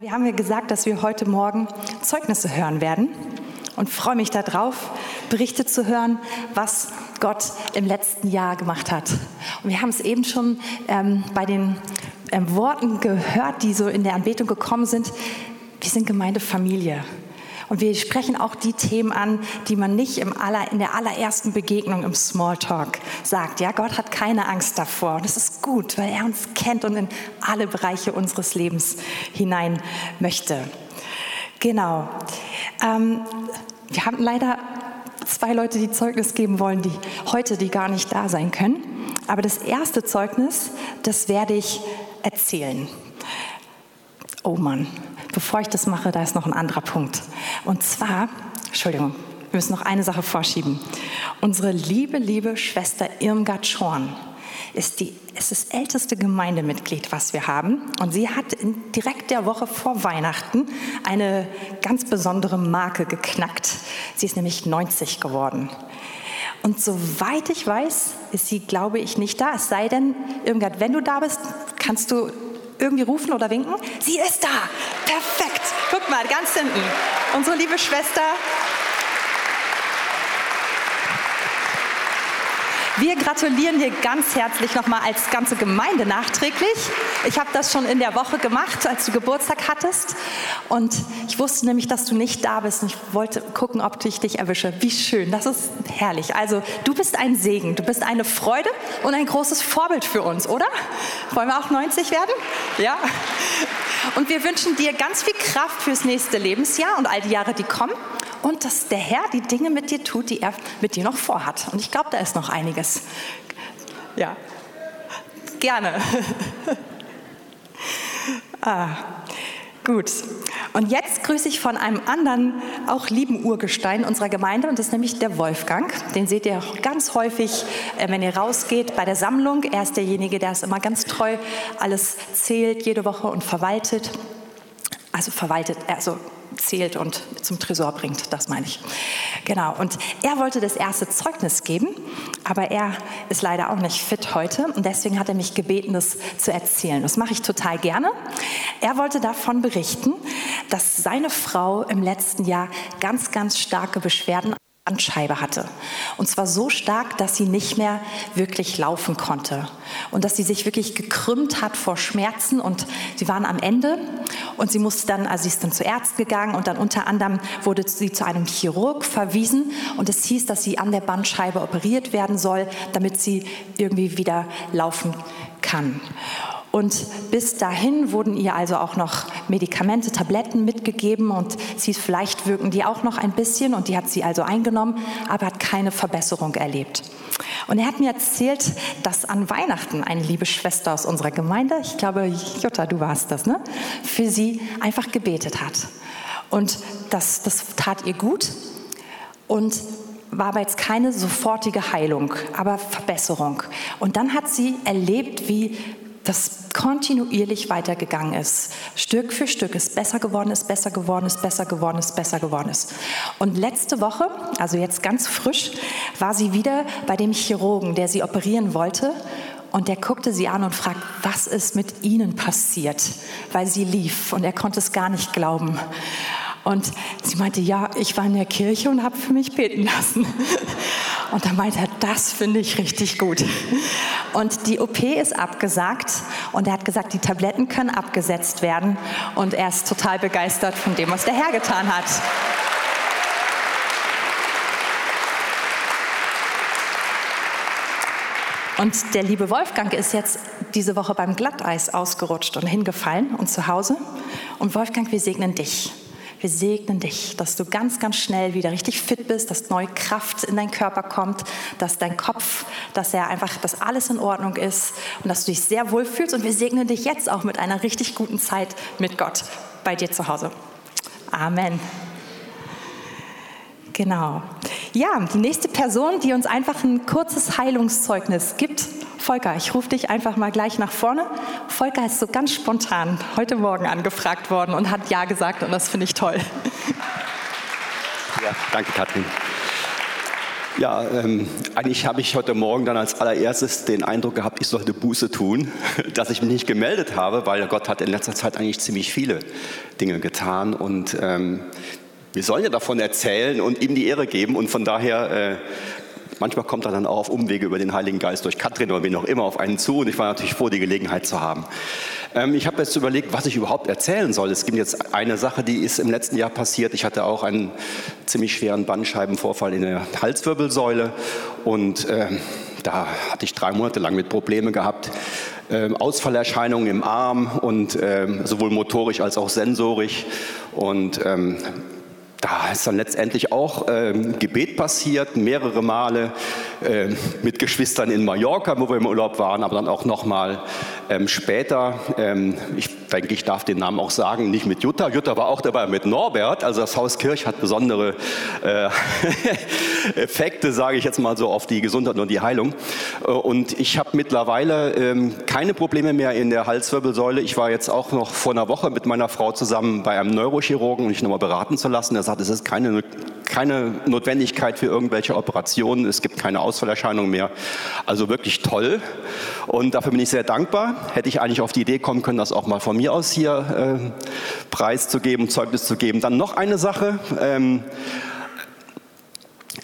Wir haben ja gesagt, dass wir heute Morgen Zeugnisse hören werden und freue mich darauf, Berichte zu hören, was Gott im letzten Jahr gemacht hat. Und wir haben es eben schon ähm, bei den ähm, Worten gehört, die so in der Anbetung gekommen sind. Wir sind Gemeindefamilie. Und wir sprechen auch die Themen an, die man nicht im aller, in der allerersten Begegnung im Smalltalk sagt. Ja, Gott hat keine Angst davor. Und das ist gut, weil er uns kennt und in alle Bereiche unseres Lebens hinein möchte. Genau. Ähm, wir haben leider zwei Leute, die Zeugnis geben wollen, die heute, die gar nicht da sein können. Aber das erste Zeugnis, das werde ich erzählen. Oh Mann, bevor ich das mache, da ist noch ein anderer Punkt. Und zwar, Entschuldigung, wir müssen noch eine Sache vorschieben. Unsere liebe, liebe Schwester Irmgard Schorn ist, die, ist das älteste Gemeindemitglied, was wir haben. Und sie hat in direkt der Woche vor Weihnachten eine ganz besondere Marke geknackt. Sie ist nämlich 90 geworden. Und soweit ich weiß, ist sie, glaube ich, nicht da. Es sei denn, Irmgard, wenn du da bist, kannst du irgendwie rufen oder winken? Sie ist da. Perfekt. Guck mal, ganz hinten. Unsere liebe Schwester. Wir gratulieren dir ganz herzlich nochmal als ganze Gemeinde nachträglich. Ich habe das schon in der Woche gemacht, als du Geburtstag hattest. Und ich wusste nämlich, dass du nicht da bist. Und ich wollte gucken, ob ich dich erwische. Wie schön, das ist herrlich. Also, du bist ein Segen, du bist eine Freude und ein großes Vorbild für uns, oder? Wollen wir auch 90 werden? Ja. Und wir wünschen dir ganz viel Kraft fürs nächste Lebensjahr und all die Jahre, die kommen und dass der Herr die Dinge mit dir tut, die er mit dir noch vorhat. Und ich glaube, da ist noch einiges. Ja, gerne. ah, gut. Und jetzt grüße ich von einem anderen, auch lieben Urgestein unserer Gemeinde, und das ist nämlich der Wolfgang. Den seht ihr ganz häufig, äh, wenn ihr rausgeht bei der Sammlung. Er ist derjenige, der es immer ganz treu alles zählt, jede Woche und verwaltet. Also verwaltet, also zählt und zum Tresor bringt, das meine ich. Genau, und er wollte das erste Zeugnis geben, aber er ist leider auch nicht fit heute und deswegen hat er mich gebeten, das zu erzählen. Das mache ich total gerne. Er wollte davon berichten, dass seine Frau im letzten Jahr ganz, ganz starke Beschwerden Bandscheibe hatte. Und zwar so stark, dass sie nicht mehr wirklich laufen konnte. Und dass sie sich wirklich gekrümmt hat vor Schmerzen. Und sie waren am Ende. Und sie musste dann, also sie ist dann zu Ärzten gegangen. Und dann unter anderem wurde sie zu einem Chirurg verwiesen. Und es hieß, dass sie an der Bandscheibe operiert werden soll, damit sie irgendwie wieder laufen kann. Und bis dahin wurden ihr also auch noch Medikamente, Tabletten mitgegeben und sie vielleicht wirken die auch noch ein bisschen und die hat sie also eingenommen, aber hat keine Verbesserung erlebt. Und er hat mir erzählt, dass an Weihnachten eine liebe Schwester aus unserer Gemeinde, ich glaube Jutta, du warst das, ne, für sie einfach gebetet hat. Und das, das tat ihr gut und war aber jetzt keine sofortige Heilung, aber Verbesserung. Und dann hat sie erlebt, wie das kontinuierlich weitergegangen ist. Stück für Stück ist besser geworden, ist besser geworden, ist besser geworden, ist besser geworden ist. Und letzte Woche, also jetzt ganz frisch, war sie wieder bei dem Chirurgen, der sie operieren wollte. Und der guckte sie an und fragt, was ist mit Ihnen passiert? Weil sie lief und er konnte es gar nicht glauben. Und sie meinte, ja, ich war in der Kirche und habe für mich beten lassen. Und da meinte er, das finde ich richtig gut. Und die OP ist abgesagt und er hat gesagt, die Tabletten können abgesetzt werden. Und er ist total begeistert von dem, was der Herr getan hat. Und der liebe Wolfgang ist jetzt diese Woche beim Glatteis ausgerutscht und hingefallen und zu Hause. Und Wolfgang, wir segnen dich. Wir segnen dich, dass du ganz, ganz schnell wieder richtig fit bist, dass neue Kraft in deinen Körper kommt, dass dein Kopf, dass er einfach, dass alles in Ordnung ist und dass du dich sehr wohl fühlst. Und wir segnen dich jetzt auch mit einer richtig guten Zeit mit Gott bei dir zu Hause. Amen. Genau. Ja, die nächste Person, die uns einfach ein kurzes Heilungszeugnis gibt, Volker, ich rufe dich einfach mal gleich nach vorne. Volker ist so ganz spontan heute Morgen angefragt worden und hat Ja gesagt und das finde ich toll. Ja, danke, Katrin. Ja, ähm, eigentlich habe ich heute Morgen dann als allererstes den Eindruck gehabt, ich sollte Buße tun, dass ich mich nicht gemeldet habe, weil Gott hat in letzter Zeit eigentlich ziemlich viele Dinge getan und ähm, wir sollen ja davon erzählen und ihm die Ehre geben und von daher äh, manchmal kommt er dann auch auf Umwege über den Heiligen Geist durch Katrin oder wie noch immer auf einen zu und ich war natürlich froh, die Gelegenheit zu haben. Ähm, ich habe jetzt überlegt, was ich überhaupt erzählen soll. Es gibt jetzt eine Sache, die ist im letzten Jahr passiert. Ich hatte auch einen ziemlich schweren Bandscheibenvorfall in der Halswirbelsäule und äh, da hatte ich drei Monate lang mit Probleme gehabt. Ähm, Ausfallerscheinungen im Arm und ähm, sowohl motorisch als auch sensorisch und ähm, da ist dann letztendlich auch äh, Gebet passiert, mehrere Male äh, mit Geschwistern in Mallorca, wo wir im Urlaub waren, aber dann auch nochmal ähm, später. Ähm, ich denke, ich darf den Namen auch sagen, nicht mit Jutta. Jutta war auch dabei mit Norbert. Also das Haus Kirch hat besondere äh, Effekte, sage ich jetzt mal so, auf die Gesundheit und die Heilung. Äh, und ich habe mittlerweile ähm, keine Probleme mehr in der Halswirbelsäule. Ich war jetzt auch noch vor einer Woche mit meiner Frau zusammen bei einem Neurochirurgen, um mich nochmal beraten zu lassen. Er sagt, es ist keine, keine Notwendigkeit für irgendwelche Operationen. Es gibt keine Ausfallerscheinungen mehr. Also wirklich toll. Und dafür bin ich sehr dankbar. Hätte ich eigentlich auf die Idee kommen können, das auch mal von mir aus hier äh, preiszugeben, Zeugnis zu geben. Dann noch eine Sache. Ähm,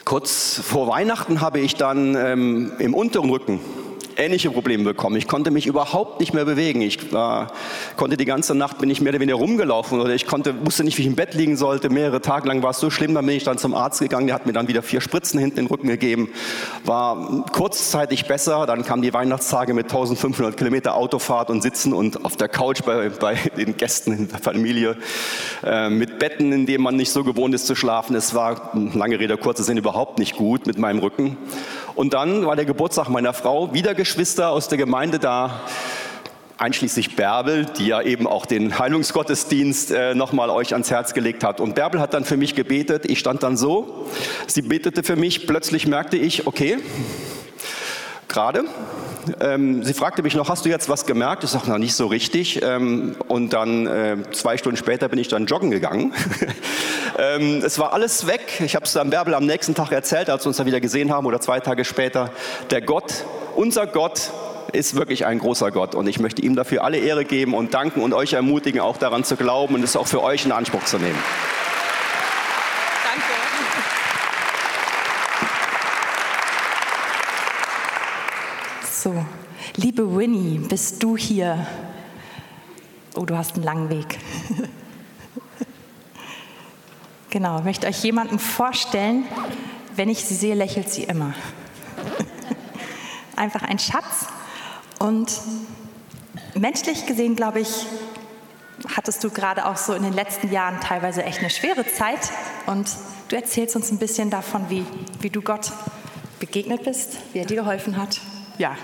kurz vor Weihnachten habe ich dann ähm, im unteren Rücken ähnliche Probleme bekommen. Ich konnte mich überhaupt nicht mehr bewegen. Ich war, konnte die ganze Nacht bin ich mehr oder weniger rumgelaufen oder ich konnte, wusste nicht, wie ich im Bett liegen sollte. Mehrere Tage lang war es so schlimm. Dann bin ich dann zum Arzt gegangen. Der hat mir dann wieder vier Spritzen hinten in den Rücken gegeben. War kurzzeitig besser. Dann kamen die Weihnachtstage mit 1500 Kilometer Autofahrt und Sitzen und auf der Couch bei, bei den Gästen in der Familie äh, mit Betten, in denen man nicht so gewohnt ist zu schlafen. Es war lange Rede kurzer Sinn überhaupt nicht gut mit meinem Rücken. Und dann war der Geburtstag meiner Frau, wieder Geschwister aus der Gemeinde da, einschließlich Bärbel, die ja eben auch den Heilungsgottesdienst äh, nochmal euch ans Herz gelegt hat. Und Bärbel hat dann für mich gebetet. Ich stand dann so, sie betete für mich. Plötzlich merkte ich, okay, gerade. Ähm, sie fragte mich noch, hast du jetzt was gemerkt? Ich sagte, noch nicht so richtig. Ähm, und dann äh, zwei Stunden später bin ich dann joggen gegangen. ähm, es war alles weg. Ich habe es dann Bärbel am nächsten Tag erzählt, als wir uns dann wieder gesehen haben oder zwei Tage später. Der Gott, unser Gott, ist wirklich ein großer Gott und ich möchte ihm dafür alle Ehre geben und danken und euch ermutigen, auch daran zu glauben und es auch für euch in Anspruch zu nehmen. So, liebe Winnie, bist du hier? Oh, du hast einen langen Weg. genau, ich möchte euch jemanden vorstellen. Wenn ich sie sehe, lächelt sie immer. Einfach ein Schatz. Und menschlich gesehen, glaube ich, hattest du gerade auch so in den letzten Jahren teilweise echt eine schwere Zeit. Und du erzählst uns ein bisschen davon, wie, wie du Gott begegnet bist, wie er dir geholfen hat. Ja.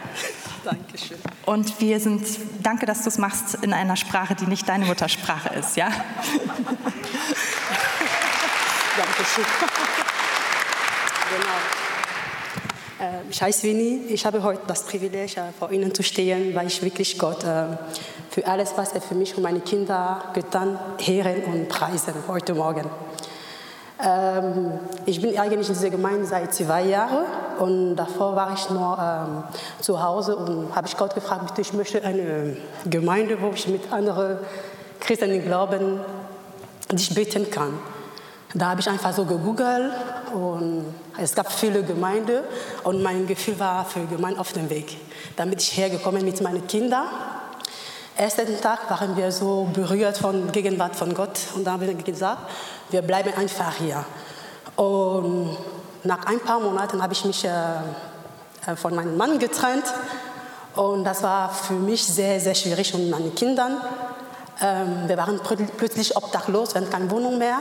Dankeschön. Und wir sind, danke, dass du es machst in einer Sprache, die nicht deine Muttersprache ist, ja? Dankeschön. Genau. Äh, ich heiße Winnie. Ich habe heute das Privileg, äh, vor Ihnen zu stehen, weil ich wirklich Gott äh, für alles, was er für mich und meine Kinder getan, ehren und preisen heute Morgen. Ähm, ich bin eigentlich in dieser Gemeinde seit zwei Jahren und davor war ich nur ähm, zu Hause und habe ich Gott gefragt, bitte, ich möchte eine Gemeinde, wo ich mit anderen Christen glauben, dich beten kann. Da habe ich einfach so gegoogelt und es gab viele Gemeinden und mein Gefühl war für Gemeinde auf dem Weg. Dann bin ich hergekommen mit meinen Kindern. Ersten Tag waren wir so berührt von der Gegenwart von Gott und da haben wir gesagt, wir bleiben einfach hier. Und nach ein paar Monaten habe ich mich äh, äh, von meinem Mann getrennt. Und das war für mich sehr, sehr schwierig und meine Kindern. Ähm, wir waren plötzlich obdachlos, wir hatten keine Wohnung mehr.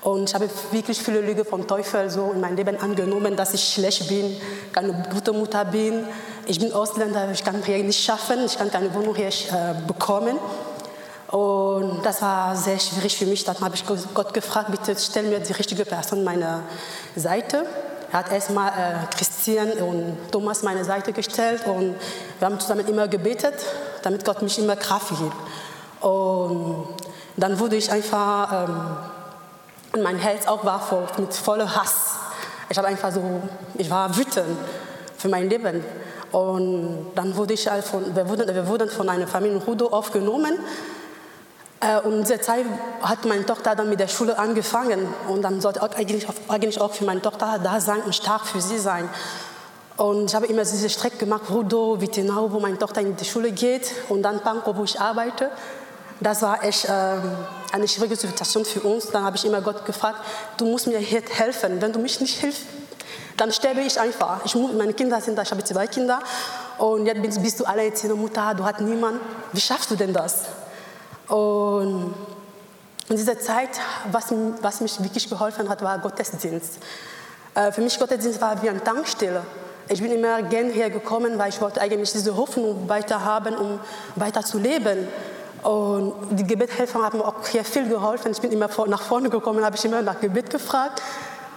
Und ich habe wirklich viele Lüge vom Teufel so in mein Leben angenommen, dass ich schlecht bin, keine gute Mutter bin. Ich bin Ausländer, ich kann hier nicht schaffen, ich kann keine Wohnung hier äh, bekommen. Und das war sehr schwierig für mich. Dann habe ich Gott gefragt, bitte stell mir die richtige Person an meine Seite. Er hat erstmal äh, Christian und Thomas meine Seite gestellt und wir haben zusammen immer gebetet, damit Gott mich immer Kraft gibt. Und dann wurde ich einfach, ähm, mein Herz auch war voll, mit voller Hass ich einfach so, ich war wütend für mein Leben. Und dann wurde ich halt von, wir, wurden, wir wurden von einer Familie Rudo aufgenommen. Äh, und in dieser Zeit hat meine Tochter dann mit der Schule angefangen. Und dann sollte ich eigentlich, eigentlich auch für meine Tochter da sein und stark für sie sein. Und ich habe immer diese Strecke gemacht, Rudo, Wittenau, wo meine Tochter in die Schule geht und dann Pankow, wo ich arbeite. Das war echt äh, eine schwierige Situation für uns. Dann habe ich immer Gott gefragt, du musst mir helfen. Wenn du mich nicht hilfst, dann sterbe ich einfach. Ich, meine Kinder sind da, ich habe zwei Kinder und jetzt bist, du alleinerziehende Mutter, du hast niemanden. Wie schaffst du denn das? Und in dieser Zeit, was, was mich wirklich geholfen hat, war Gottesdienst. Äh, für mich Gottesdienst war wie eine Tankstelle. Ich bin immer gern hergekommen, weil ich wollte eigentlich diese Hoffnung weiter haben, um weiter zu leben. Und die Gebethelfer haben auch hier viel geholfen. Ich bin immer nach vorne gekommen, habe ich immer nach Gebet gefragt.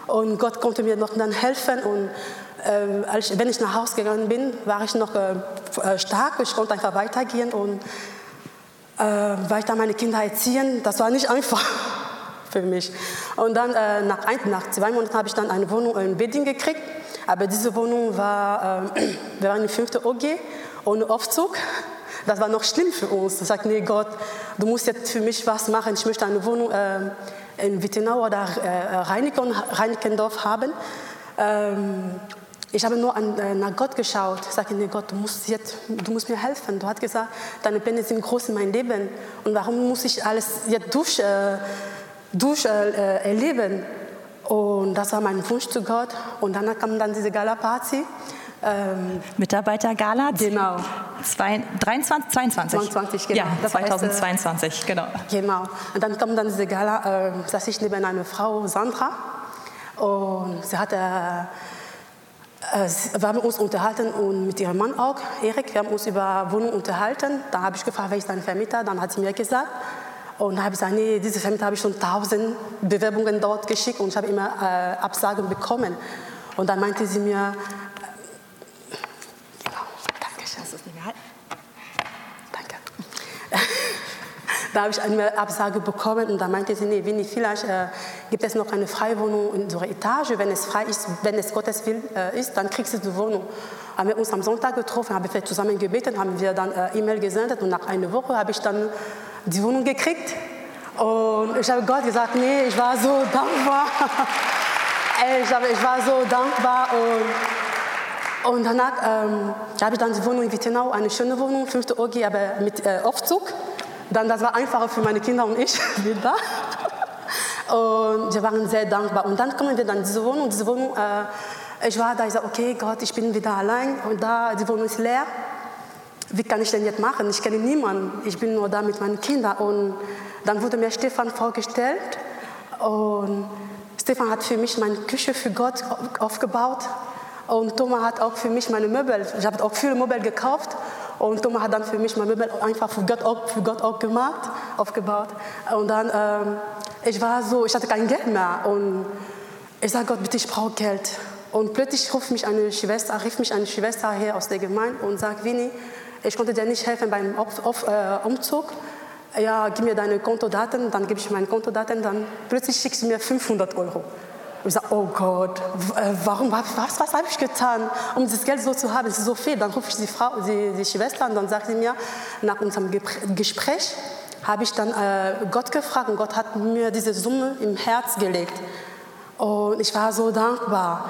Und Gott konnte mir noch dann helfen. Und äh, als, wenn ich nach Hause gegangen bin, war ich noch äh, äh, stark. Ich konnte einfach weitergehen und äh, weiter meine Kinder erziehen. Das war nicht einfach für mich. Und dann äh, nach, ein, nach zwei Monaten habe ich dann eine Wohnung in Beding gekriegt. Aber diese Wohnung war, äh, wir waren in fünfte OG ohne Aufzug. Das war noch schlimm für uns. Ich sagte, nee Gott, du musst jetzt für mich was machen. Ich möchte eine Wohnung in Wittenau oder äh, Reinickendorf haben. Ähm, ich habe nur an, äh, nach Gott geschaut. Ich sagte, nee, Gott, du musst, jetzt, du musst mir helfen. Du hast gesagt, deine Pläne sind groß in meinem Leben. Und warum muss ich alles jetzt durch, äh, durch äh, erleben? Und das war mein Wunsch zu Gott. Und dann kam dann diese Gala-Party. Ähm, Mitarbeitergala? Genau. Zwei, 23, 22? 22, genau. Ja, das 2022, heißt, genau. Genau. Und dann kam dann diese Gala, äh, saß ich neben einer Frau, Sandra, und sie hatte, äh, wir haben uns unterhalten und mit ihrem Mann auch, Erik, wir haben uns über Wohnung unterhalten. Da habe ich gefragt, wer ist dein Vermieter? Dann hat sie mir gesagt, und dann habe ich gesagt, nee, diese Vermieter habe ich schon tausend Bewerbungen dort geschickt und ich habe immer äh, Absagen bekommen. Und dann meinte sie mir, Da habe ich eine Absage bekommen und da meinte sie, nee, Winnie, vielleicht äh, gibt es noch eine Freiwohnung in unserer Etage. Wenn es frei ist, wenn es Gottes Willen äh, ist, dann kriegst du die Wohnung. Haben wir uns am Sonntag getroffen, haben wir zusammen gebeten, haben wir dann äh, E-Mail gesendet und nach einer Woche habe ich dann die Wohnung gekriegt. Und ich habe Gott gesagt, nee, ich war so dankbar. ich, habe, ich war so dankbar und, und danach ähm, habe ich dann die Wohnung in Wittenau, eine schöne Wohnung, fünfte OG, aber mit äh, Aufzug. Dann, das war einfacher für meine Kinder und ich wieder. Und wir waren sehr dankbar. Und dann kommen wir dann in diese Wohnung. Diese Wohnung, äh, ich war da, ich sagte, okay, Gott, ich bin wieder allein und da, die Wohnung ist leer. Wie kann ich denn jetzt machen? Ich kenne niemanden. Ich bin nur da mit meinen Kindern. Und dann wurde mir Stefan vorgestellt. Und Stefan hat für mich meine Küche für Gott aufgebaut. Und Thomas hat auch für mich meine Möbel. Ich habe auch viele Möbel gekauft. Und Thomas hat dann für mich mein Möbel einfach für Gott, für Gott auch gemacht, aufgebaut. Und dann, ähm, ich war so, ich hatte kein Geld mehr. Und ich sagte Gott, bitte, ich brauche Geld. Und plötzlich rief mich eine Schwester, rief mich eine Schwester her aus der Gemeinde und sagt, Winnie, ich konnte dir nicht helfen beim auf, auf, äh, Umzug. Ja, gib mir deine Kontodaten, dann gebe ich meine Kontodaten, dann plötzlich schickst du mir 500 Euro. Ich sage, oh Gott, äh, warum, was, was habe ich getan, um das Geld so zu haben? Es ist so viel. Dann rufe ich die, Frau, die, die Schwester und dann sagt sie mir, nach unserem Gespräch habe ich dann äh, Gott gefragt und Gott hat mir diese Summe im Herz gelegt. Und ich war so dankbar.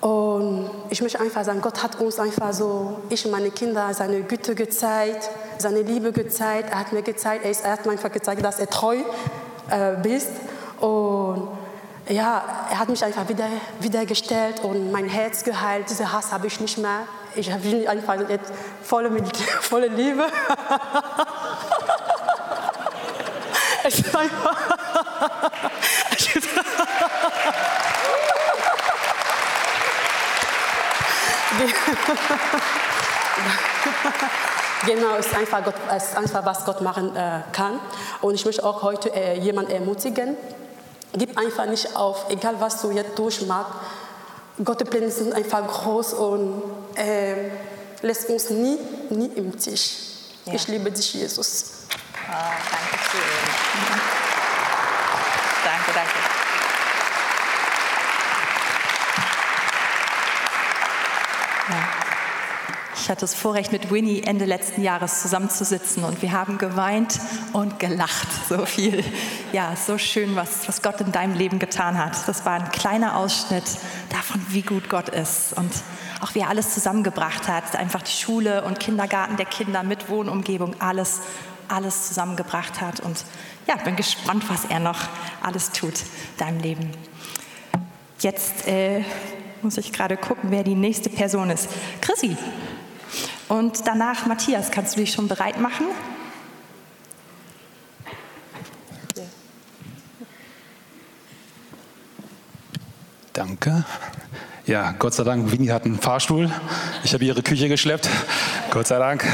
Und ich möchte einfach sagen, Gott hat uns einfach so, ich und meine Kinder, seine Güte gezeigt, seine Liebe gezeigt. Er hat mir gezeigt, er, er hat mir einfach gezeigt, dass er treu äh, bist. Und ja, er hat mich einfach wieder, wiedergestellt und mein Herz geheilt. Diesen Hass habe ich nicht mehr. Ich bin einfach jetzt voll mit voller Liebe. es ist einfach. Genau, es ist einfach, Gott, es ist einfach was Gott machen äh, kann. Und ich möchte auch heute äh, jemanden ermutigen, Gib einfach nicht auf, egal was du jetzt durchmachst. Gottes Pläne sind einfach groß und äh, lässt uns nie, nie im Tisch. Ja. Ich liebe dich, Jesus. Oh, danke schön. Danke, danke. Hatte das Vorrecht, mit Winnie Ende letzten Jahres zusammenzusitzen und wir haben geweint und gelacht. So viel. Ja, so schön, was, was Gott in deinem Leben getan hat. Das war ein kleiner Ausschnitt davon, wie gut Gott ist und auch wie er alles zusammengebracht hat. Einfach die Schule und Kindergarten der Kinder mit Wohnumgebung, alles, alles zusammengebracht hat. Und ja, bin gespannt, was er noch alles tut in deinem Leben. Jetzt äh, muss ich gerade gucken, wer die nächste Person ist. Chrissy. Und danach Matthias, kannst du dich schon bereit machen? Danke. Ja, Gott sei Dank, Winnie hat einen Fahrstuhl. Ich habe ihre Küche geschleppt. Gott sei Dank.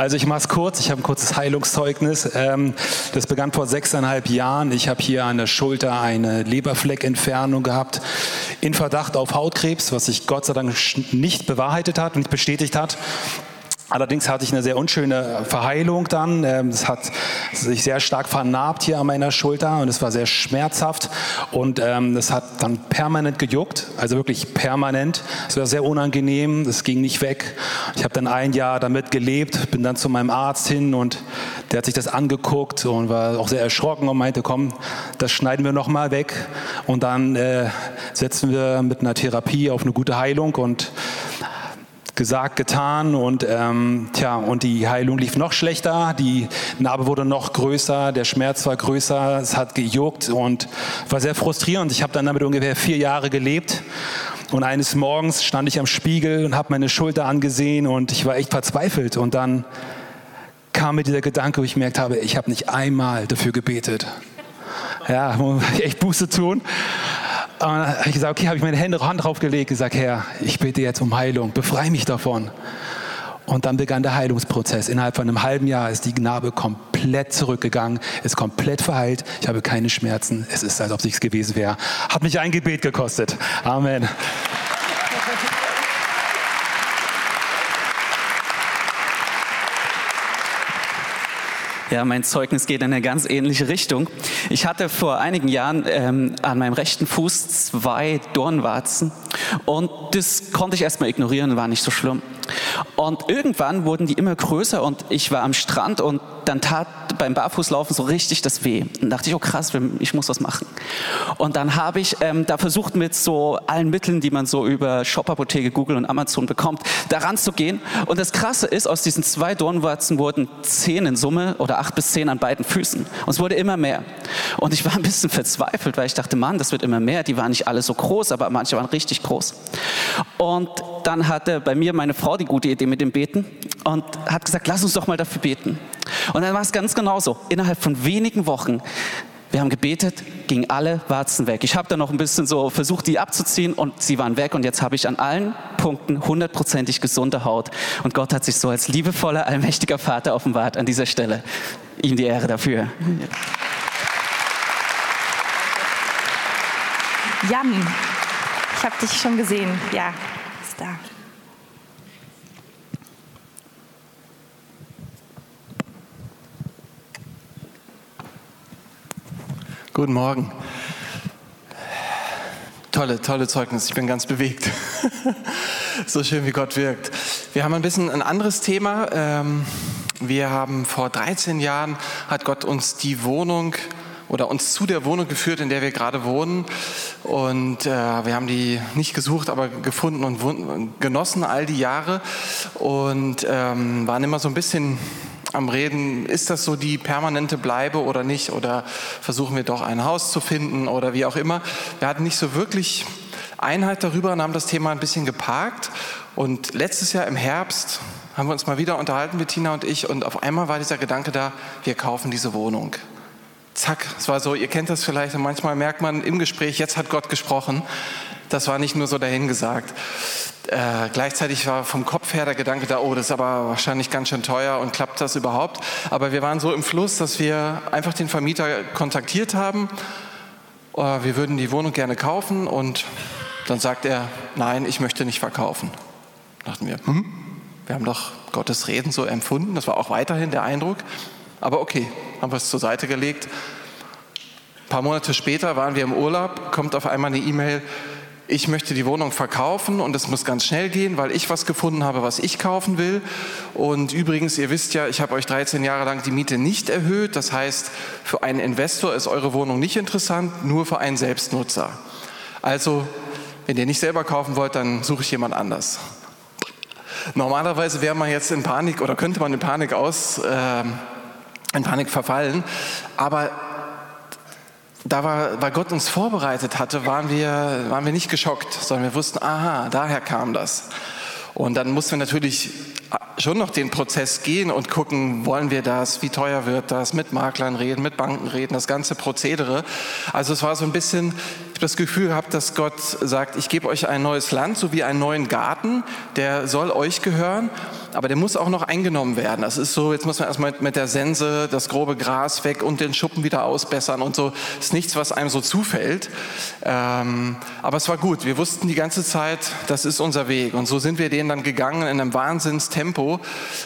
Also ich mache es kurz, ich habe ein kurzes Heilungszeugnis. Ähm, das begann vor sechseinhalb Jahren. Ich habe hier an der Schulter eine Leberfleckentfernung gehabt, in Verdacht auf Hautkrebs, was sich Gott sei Dank nicht bewahrheitet hat und bestätigt hat. Allerdings hatte ich eine sehr unschöne Verheilung dann. Ähm, es hat sich sehr stark vernarbt hier an meiner Schulter und es war sehr schmerzhaft und ähm, es hat dann permanent gejuckt, also wirklich permanent. Es war sehr unangenehm, es ging nicht weg. Ich habe dann ein Jahr damit gelebt, bin dann zu meinem Arzt hin und der hat sich das angeguckt und war auch sehr erschrocken und meinte, komm, das schneiden wir nochmal weg und dann äh, setzen wir mit einer Therapie auf eine gute Heilung und gesagt, getan und ähm, tja, und die Heilung lief noch schlechter, die Narbe wurde noch größer, der Schmerz war größer, es hat gejuckt und war sehr frustrierend. Ich habe dann damit ungefähr vier Jahre gelebt und eines Morgens stand ich am Spiegel und habe meine Schulter angesehen und ich war echt verzweifelt und dann kam mir dieser Gedanke, wo ich gemerkt habe, ich habe nicht einmal dafür gebetet. Ja, echt Buße tun. Und dann habe ich gesagt, okay, habe ich meine Hände, Hand drauf gelegt, gesagt, Herr, ich bitte jetzt um Heilung, befreie mich davon. Und dann begann der Heilungsprozess. Innerhalb von einem halben Jahr ist die Narbe komplett zurückgegangen, ist komplett verheilt. Ich habe keine Schmerzen. Es ist, als ob es nichts gewesen wäre. Hat mich ein Gebet gekostet. Amen. Ja, mein Zeugnis geht in eine ganz ähnliche Richtung. Ich hatte vor einigen Jahren ähm, an meinem rechten Fuß zwei Dornwarzen und das konnte ich erstmal ignorieren, war nicht so schlimm. Und irgendwann wurden die immer größer und ich war am Strand und dann tat beim Barfußlaufen so richtig das weh. Und dachte ich, oh krass, ich muss was machen. Und dann habe ich ähm, da versucht mit so allen Mitteln, die man so über Shop-Apotheke, Google und Amazon bekommt, daran zu gehen. Und das Krasse ist, aus diesen zwei Dornwarzen wurden zehn in Summe oder acht bis zehn an beiden Füßen. Und es wurde immer mehr. Und ich war ein bisschen verzweifelt, weil ich dachte, Mann, das wird immer mehr. Die waren nicht alle so groß, aber manche waren richtig groß. Und dann hatte bei mir meine Frau die gute Idee mit dem Beten und hat gesagt, lass uns doch mal dafür beten. Und dann war es ganz genauso. Innerhalb von wenigen Wochen wir haben gebetet, gingen alle Warzen weg. Ich habe dann noch ein bisschen so versucht, die abzuziehen und sie waren weg. Und jetzt habe ich an allen Punkten hundertprozentig gesunde Haut. Und Gott hat sich so als liebevoller, allmächtiger Vater offenbart an dieser Stelle. Ihm die Ehre dafür. Jan, ich habe dich schon gesehen. Ja, ist da. Guten Morgen. Tolle, tolle Zeugnis. Ich bin ganz bewegt. so schön, wie Gott wirkt. Wir haben ein bisschen ein anderes Thema. Ähm, wir haben vor 13 Jahren hat Gott uns die Wohnung oder uns zu der Wohnung geführt, in der wir gerade wohnen. Und äh, wir haben die nicht gesucht, aber gefunden und genossen all die Jahre und ähm, waren immer so ein bisschen am Reden, ist das so die permanente Bleibe oder nicht? Oder versuchen wir doch ein Haus zu finden oder wie auch immer. Wir hatten nicht so wirklich Einheit darüber und haben das Thema ein bisschen geparkt. Und letztes Jahr im Herbst haben wir uns mal wieder unterhalten, Bettina und ich, und auf einmal war dieser Gedanke da, wir kaufen diese Wohnung. Zack, es war so, ihr kennt das vielleicht, und manchmal merkt man im Gespräch, jetzt hat Gott gesprochen. Das war nicht nur so dahingesagt. Äh, gleichzeitig war vom Kopf her der Gedanke da, oh, das ist aber wahrscheinlich ganz schön teuer und klappt das überhaupt? Aber wir waren so im Fluss, dass wir einfach den Vermieter kontaktiert haben. Oh, wir würden die Wohnung gerne kaufen und dann sagt er, nein, ich möchte nicht verkaufen. Dachten wir, hm, wir haben doch Gottes Reden so empfunden, das war auch weiterhin der Eindruck. Aber okay, haben wir es zur Seite gelegt. Ein paar Monate später waren wir im Urlaub, kommt auf einmal eine E-Mail, ich möchte die Wohnung verkaufen und es muss ganz schnell gehen, weil ich was gefunden habe, was ich kaufen will. Und übrigens, ihr wisst ja, ich habe euch 13 Jahre lang die Miete nicht erhöht. Das heißt, für einen Investor ist eure Wohnung nicht interessant, nur für einen Selbstnutzer. Also, wenn ihr nicht selber kaufen wollt, dann suche ich jemand anders. Normalerweise wäre man jetzt in Panik oder könnte man in Panik aus, äh, in Panik verfallen. Aber da war, weil Gott uns vorbereitet hatte, waren wir, waren wir nicht geschockt, sondern wir wussten, aha, daher kam das. Und dann mussten wir natürlich schon noch den Prozess gehen und gucken, wollen wir das, wie teuer wird das, mit Maklern reden, mit Banken reden, das ganze Prozedere. Also es war so ein bisschen, ich habe das Gefühl gehabt, dass Gott sagt, ich gebe euch ein neues Land, so wie einen neuen Garten, der soll euch gehören, aber der muss auch noch eingenommen werden. Das ist so, jetzt muss man erstmal mit der Sense das grobe Gras weg und den Schuppen wieder ausbessern und so. Das ist nichts, was einem so zufällt. Ähm, aber es war gut. Wir wussten die ganze Zeit, das ist unser Weg. Und so sind wir den dann gegangen in einem Wahnsinnstempo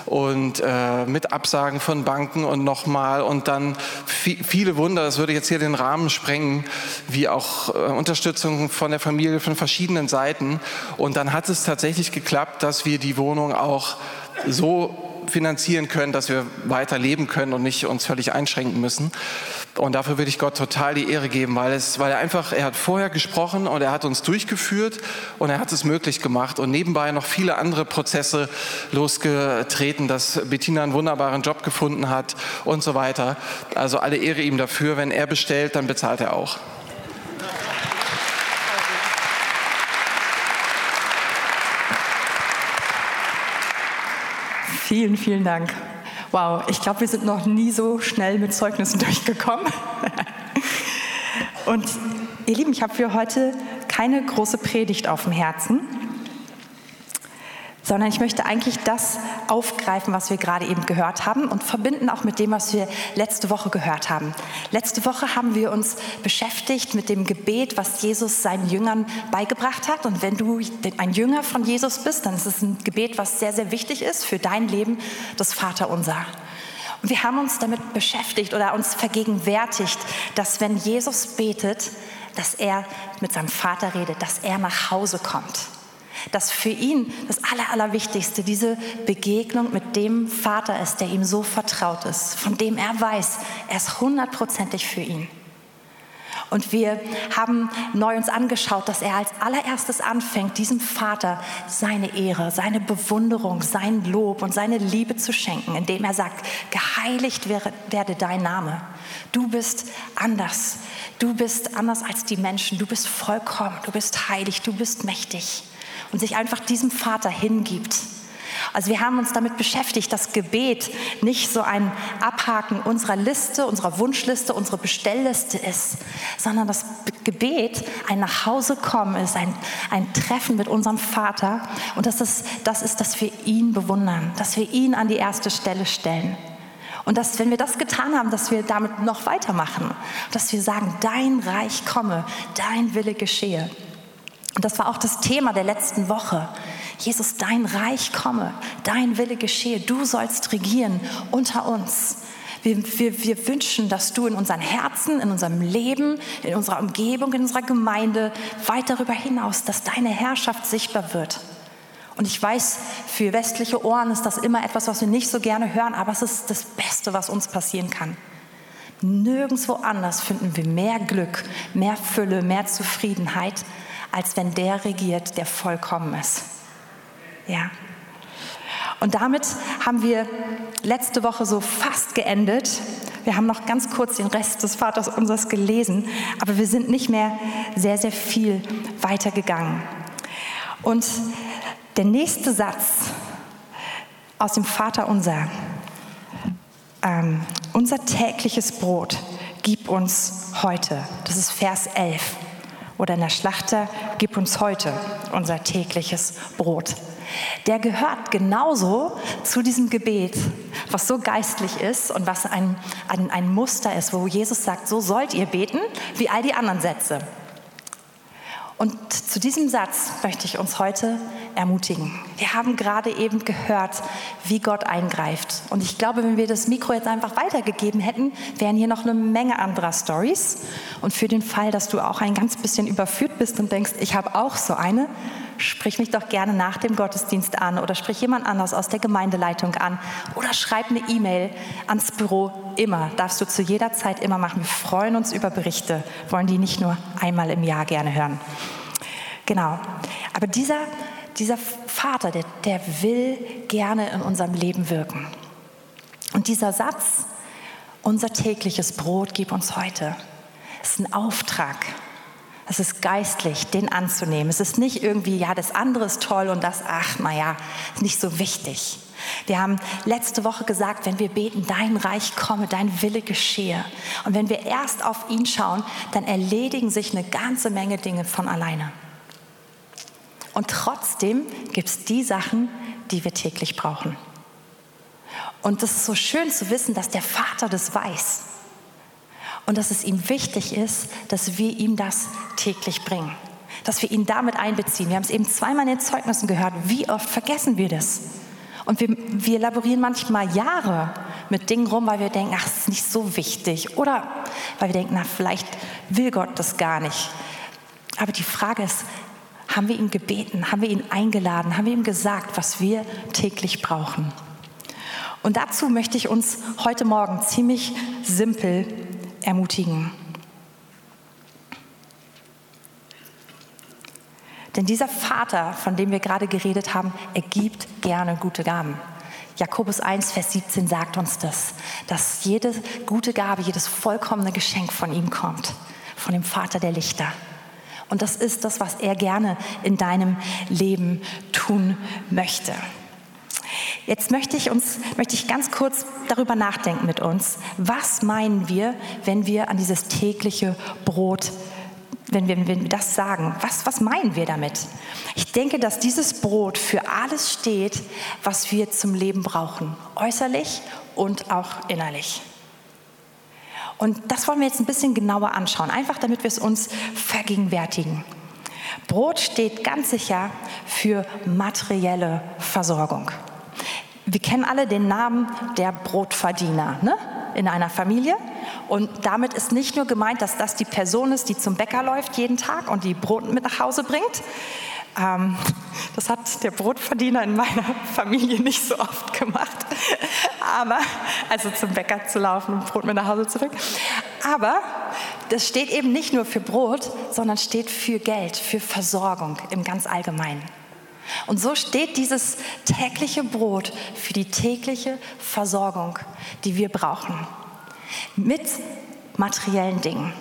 und äh, mit Absagen von Banken und nochmal und dann viele Wunder, das würde jetzt hier den Rahmen sprengen, wie auch äh, Unterstützung von der Familie von verschiedenen Seiten. Und dann hat es tatsächlich geklappt, dass wir die Wohnung auch so finanzieren können, dass wir weiter leben können und nicht uns völlig einschränken müssen. Und dafür würde ich Gott total die Ehre geben, weil, es, weil er einfach, er hat vorher gesprochen und er hat uns durchgeführt und er hat es möglich gemacht und nebenbei noch viele andere Prozesse losgetreten, dass Bettina einen wunderbaren Job gefunden hat und so weiter. Also alle Ehre ihm dafür. Wenn er bestellt, dann bezahlt er auch. Vielen, vielen Dank. Wow, ich glaube, wir sind noch nie so schnell mit Zeugnissen durchgekommen. Und ihr Lieben, ich habe für heute keine große Predigt auf dem Herzen sondern ich möchte eigentlich das aufgreifen, was wir gerade eben gehört haben und verbinden auch mit dem, was wir letzte Woche gehört haben. Letzte Woche haben wir uns beschäftigt mit dem Gebet, was Jesus seinen Jüngern beigebracht hat. Und wenn du ein Jünger von Jesus bist, dann ist es ein Gebet, was sehr, sehr wichtig ist für dein Leben, das Vaterunser. Und wir haben uns damit beschäftigt oder uns vergegenwärtigt, dass wenn Jesus betet, dass er mit seinem Vater redet, dass er nach Hause kommt dass für ihn das Aller, Allerwichtigste diese Begegnung mit dem Vater ist, der ihm so vertraut ist, von dem er weiß, er ist hundertprozentig für ihn. Und wir haben neu uns angeschaut, dass er als allererstes anfängt, diesem Vater seine Ehre, seine Bewunderung, sein Lob und seine Liebe zu schenken, indem er sagt, geheiligt werde dein Name. Du bist anders. Du bist anders als die Menschen. Du bist vollkommen. Du bist heilig. Du bist mächtig und sich einfach diesem Vater hingibt. Also wir haben uns damit beschäftigt, dass Gebet nicht so ein Abhaken unserer Liste, unserer Wunschliste, unserer Bestellliste ist, sondern das Gebet ein Nachhausekommen ist, ein, ein Treffen mit unserem Vater und dass das, das ist, dass wir ihn bewundern, dass wir ihn an die erste Stelle stellen. Und dass, wenn wir das getan haben, dass wir damit noch weitermachen, dass wir sagen, dein Reich komme, dein Wille geschehe. Und das war auch das Thema der letzten Woche. Jesus, dein Reich komme, dein Wille geschehe, du sollst regieren unter uns. Wir, wir, wir, wünschen, dass du in unseren Herzen, in unserem Leben, in unserer Umgebung, in unserer Gemeinde, weit darüber hinaus, dass deine Herrschaft sichtbar wird. Und ich weiß, für westliche Ohren ist das immer etwas, was wir nicht so gerne hören, aber es ist das Beste, was uns passieren kann. Nirgendwo anders finden wir mehr Glück, mehr Fülle, mehr Zufriedenheit, als wenn der regiert, der vollkommen ist. Ja. Und damit haben wir letzte Woche so fast geendet. Wir haben noch ganz kurz den Rest des Vaters unseres gelesen, aber wir sind nicht mehr sehr, sehr viel weitergegangen. Und der nächste Satz aus dem Vater unser, ähm, unser tägliches Brot gib uns heute. Das ist Vers 11. Oder in der Schlachter, gib uns heute unser tägliches Brot. Der gehört genauso zu diesem Gebet, was so geistlich ist und was ein, ein, ein Muster ist, wo Jesus sagt, so sollt ihr beten, wie all die anderen Sätze. Und zu diesem Satz möchte ich uns heute ermutigen. Wir haben gerade eben gehört, wie Gott eingreift. Und ich glaube, wenn wir das Mikro jetzt einfach weitergegeben hätten, wären hier noch eine Menge anderer Stories. Und für den Fall, dass du auch ein ganz bisschen überführt bist und denkst, ich habe auch so eine, sprich mich doch gerne nach dem Gottesdienst an oder sprich jemand anders aus der Gemeindeleitung an oder schreib eine E-Mail ans Büro. Immer, darfst du zu jeder Zeit immer machen. Wir freuen uns über Berichte, wollen die nicht nur einmal im Jahr gerne hören. Genau. Aber dieser, dieser Vater, der, der will gerne in unserem Leben wirken. Und dieser Satz, unser tägliches Brot gib uns heute, ist ein Auftrag. Es ist geistlich, den anzunehmen. Es ist nicht irgendwie, ja, das andere ist toll und das, ach, naja, ist nicht so wichtig. Wir haben letzte Woche gesagt, wenn wir beten, dein Reich komme, dein Wille geschehe. Und wenn wir erst auf ihn schauen, dann erledigen sich eine ganze Menge Dinge von alleine. Und trotzdem gibt es die Sachen, die wir täglich brauchen. Und es ist so schön zu wissen, dass der Vater das weiß. Und dass es ihm wichtig ist, dass wir ihm das täglich bringen. Dass wir ihn damit einbeziehen. Wir haben es eben zweimal in den Zeugnissen gehört. Wie oft vergessen wir das? Und wir, wir laborieren manchmal Jahre mit Dingen rum, weil wir denken, ach, das ist nicht so wichtig. Oder weil wir denken, na, vielleicht will Gott das gar nicht. Aber die Frage ist, haben wir ihn gebeten, haben wir ihn eingeladen, haben wir ihm gesagt, was wir täglich brauchen? Und dazu möchte ich uns heute Morgen ziemlich simpel ermutigen. Denn dieser Vater, von dem wir gerade geredet haben, er gibt gerne gute Gaben. Jakobus 1, Vers 17 sagt uns das, dass jede gute Gabe, jedes vollkommene Geschenk von ihm kommt, von dem Vater der Lichter. Und das ist das, was er gerne in deinem Leben tun möchte. Jetzt möchte ich, uns, möchte ich ganz kurz darüber nachdenken mit uns. Was meinen wir, wenn wir an dieses tägliche Brot wenn wir, wenn wir das sagen, was, was meinen wir damit? Ich denke, dass dieses Brot für alles steht, was wir zum Leben brauchen, äußerlich und auch innerlich. Und das wollen wir jetzt ein bisschen genauer anschauen, einfach damit wir es uns vergegenwärtigen. Brot steht ganz sicher für materielle Versorgung. Wir kennen alle den Namen der Brotverdiener ne? in einer Familie. Und damit ist nicht nur gemeint, dass das die Person ist, die zum Bäcker läuft jeden Tag und die Brot mit nach Hause bringt, ähm, das hat der Brotverdiener in meiner Familie nicht so oft gemacht. Aber, also zum Bäcker zu laufen und Brot mit nach Hause zu bringen. Aber das steht eben nicht nur für Brot, sondern steht für Geld, für Versorgung im ganz Allgemeinen. Und so steht dieses tägliche Brot für die tägliche Versorgung, die wir brauchen. Mit materiellen Dingen.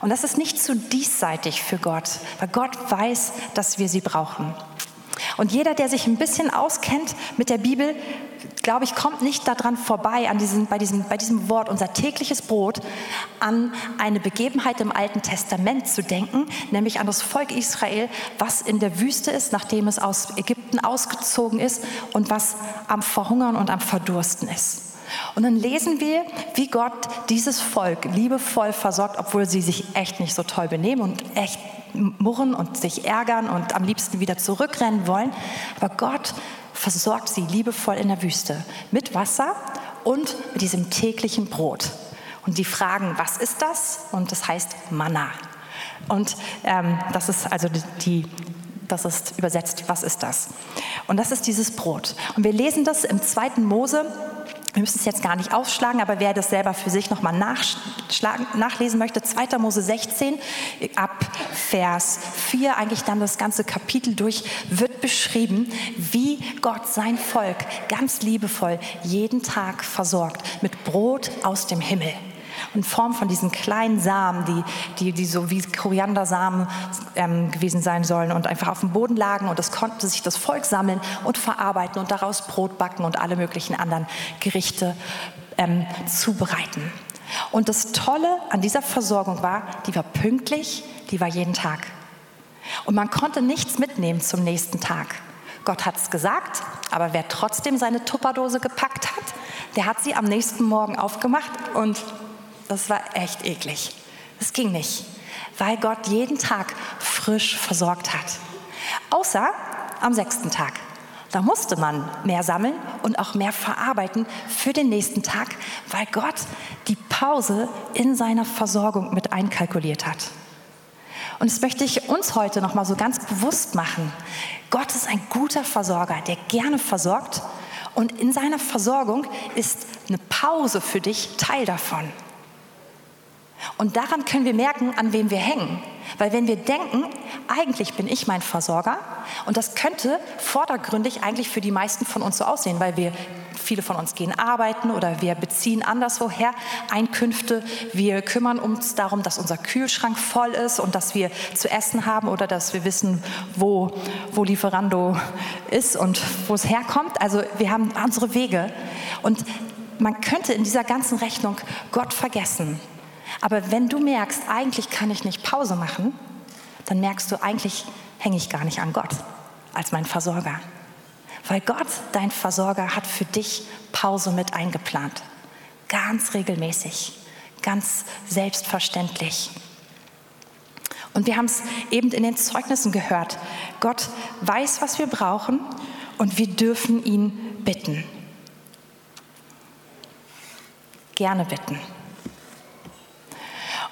Und das ist nicht zu diesseitig für Gott, weil Gott weiß, dass wir sie brauchen. Und jeder, der sich ein bisschen auskennt mit der Bibel, glaube ich, kommt nicht daran vorbei, an diesem, bei, diesem, bei diesem Wort, unser tägliches Brot, an eine Begebenheit im Alten Testament zu denken, nämlich an das Volk Israel, was in der Wüste ist, nachdem es aus Ägypten ausgezogen ist und was am Verhungern und am Verdursten ist. Und dann lesen wir, wie Gott dieses Volk liebevoll versorgt, obwohl sie sich echt nicht so toll benehmen und echt murren und sich ärgern und am liebsten wieder zurückrennen wollen. Aber Gott versorgt sie liebevoll in der Wüste mit Wasser und mit diesem täglichen Brot. Und die fragen, was ist das? Und das heißt Manna. Und ähm, das ist also die, das ist übersetzt, was ist das? Und das ist dieses Brot. Und wir lesen das im zweiten Mose wir müssen es jetzt gar nicht aufschlagen, aber wer das selber für sich nochmal nachlesen möchte, 2. Mose 16 ab Vers 4, eigentlich dann das ganze Kapitel durch, wird beschrieben, wie Gott sein Volk ganz liebevoll jeden Tag versorgt mit Brot aus dem Himmel in Form von diesen kleinen Samen, die, die, die so wie Koriandersamen ähm, gewesen sein sollen und einfach auf dem Boden lagen. Und es konnte sich das Volk sammeln und verarbeiten und daraus Brot backen und alle möglichen anderen Gerichte ähm, zubereiten. Und das Tolle an dieser Versorgung war, die war pünktlich, die war jeden Tag. Und man konnte nichts mitnehmen zum nächsten Tag. Gott hat es gesagt, aber wer trotzdem seine Tupperdose gepackt hat, der hat sie am nächsten Morgen aufgemacht und das war echt eklig. Das ging nicht, weil Gott jeden Tag frisch versorgt hat. Außer am sechsten Tag. Da musste man mehr sammeln und auch mehr verarbeiten für den nächsten Tag, weil Gott die Pause in seiner Versorgung mit einkalkuliert hat. Und das möchte ich uns heute noch mal so ganz bewusst machen. Gott ist ein guter Versorger, der gerne versorgt und in seiner Versorgung ist eine Pause für dich Teil davon. Und daran können wir merken, an wem wir hängen. Weil wenn wir denken, eigentlich bin ich mein Versorger, und das könnte vordergründig eigentlich für die meisten von uns so aussehen, weil wir, viele von uns gehen arbeiten oder wir beziehen anderswoher Einkünfte, wir kümmern uns darum, dass unser Kühlschrank voll ist und dass wir zu essen haben oder dass wir wissen, wo, wo Lieferando ist und wo es herkommt. Also wir haben unsere Wege. Und man könnte in dieser ganzen Rechnung Gott vergessen. Aber wenn du merkst, eigentlich kann ich nicht Pause machen, dann merkst du, eigentlich hänge ich gar nicht an Gott als mein Versorger. Weil Gott, dein Versorger, hat für dich Pause mit eingeplant. Ganz regelmäßig, ganz selbstverständlich. Und wir haben es eben in den Zeugnissen gehört. Gott weiß, was wir brauchen und wir dürfen ihn bitten. Gerne bitten.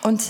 Und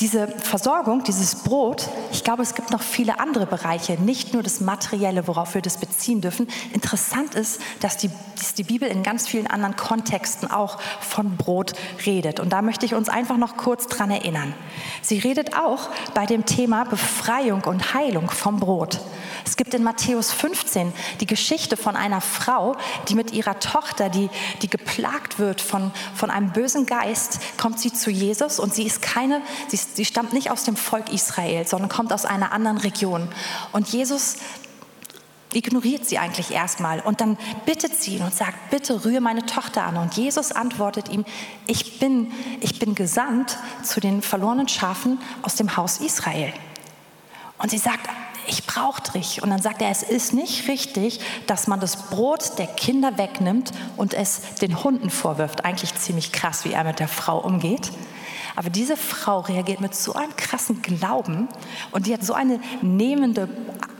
diese Versorgung, dieses Brot, ich glaube, es gibt noch viele andere Bereiche, nicht nur das Materielle, worauf wir das beziehen dürfen. Interessant ist, dass die, dass die Bibel in ganz vielen anderen Kontexten auch von Brot redet. Und da möchte ich uns einfach noch kurz dran erinnern. Sie redet auch bei dem Thema Befreiung und Heilung vom Brot. Es gibt in Matthäus 15 die Geschichte von einer Frau, die mit ihrer Tochter, die, die geplagt wird von, von einem bösen Geist, kommt sie zu Jesus und sie ist keine, sie, sie stammt nicht aus dem Volk Israel, sondern kommt aus einer anderen Region. Und Jesus ignoriert sie eigentlich erstmal und dann bittet sie ihn und sagt, bitte rühre meine Tochter an. Und Jesus antwortet ihm, ich bin, ich bin gesandt zu den verlorenen Schafen aus dem Haus Israel. Und sie sagt, ich brauche dich. Und dann sagt er, es ist nicht richtig, dass man das Brot der Kinder wegnimmt und es den Hunden vorwirft. Eigentlich ziemlich krass, wie er mit der Frau umgeht. Aber diese Frau reagiert mit so einem krassen Glauben und die hat so eine nehmende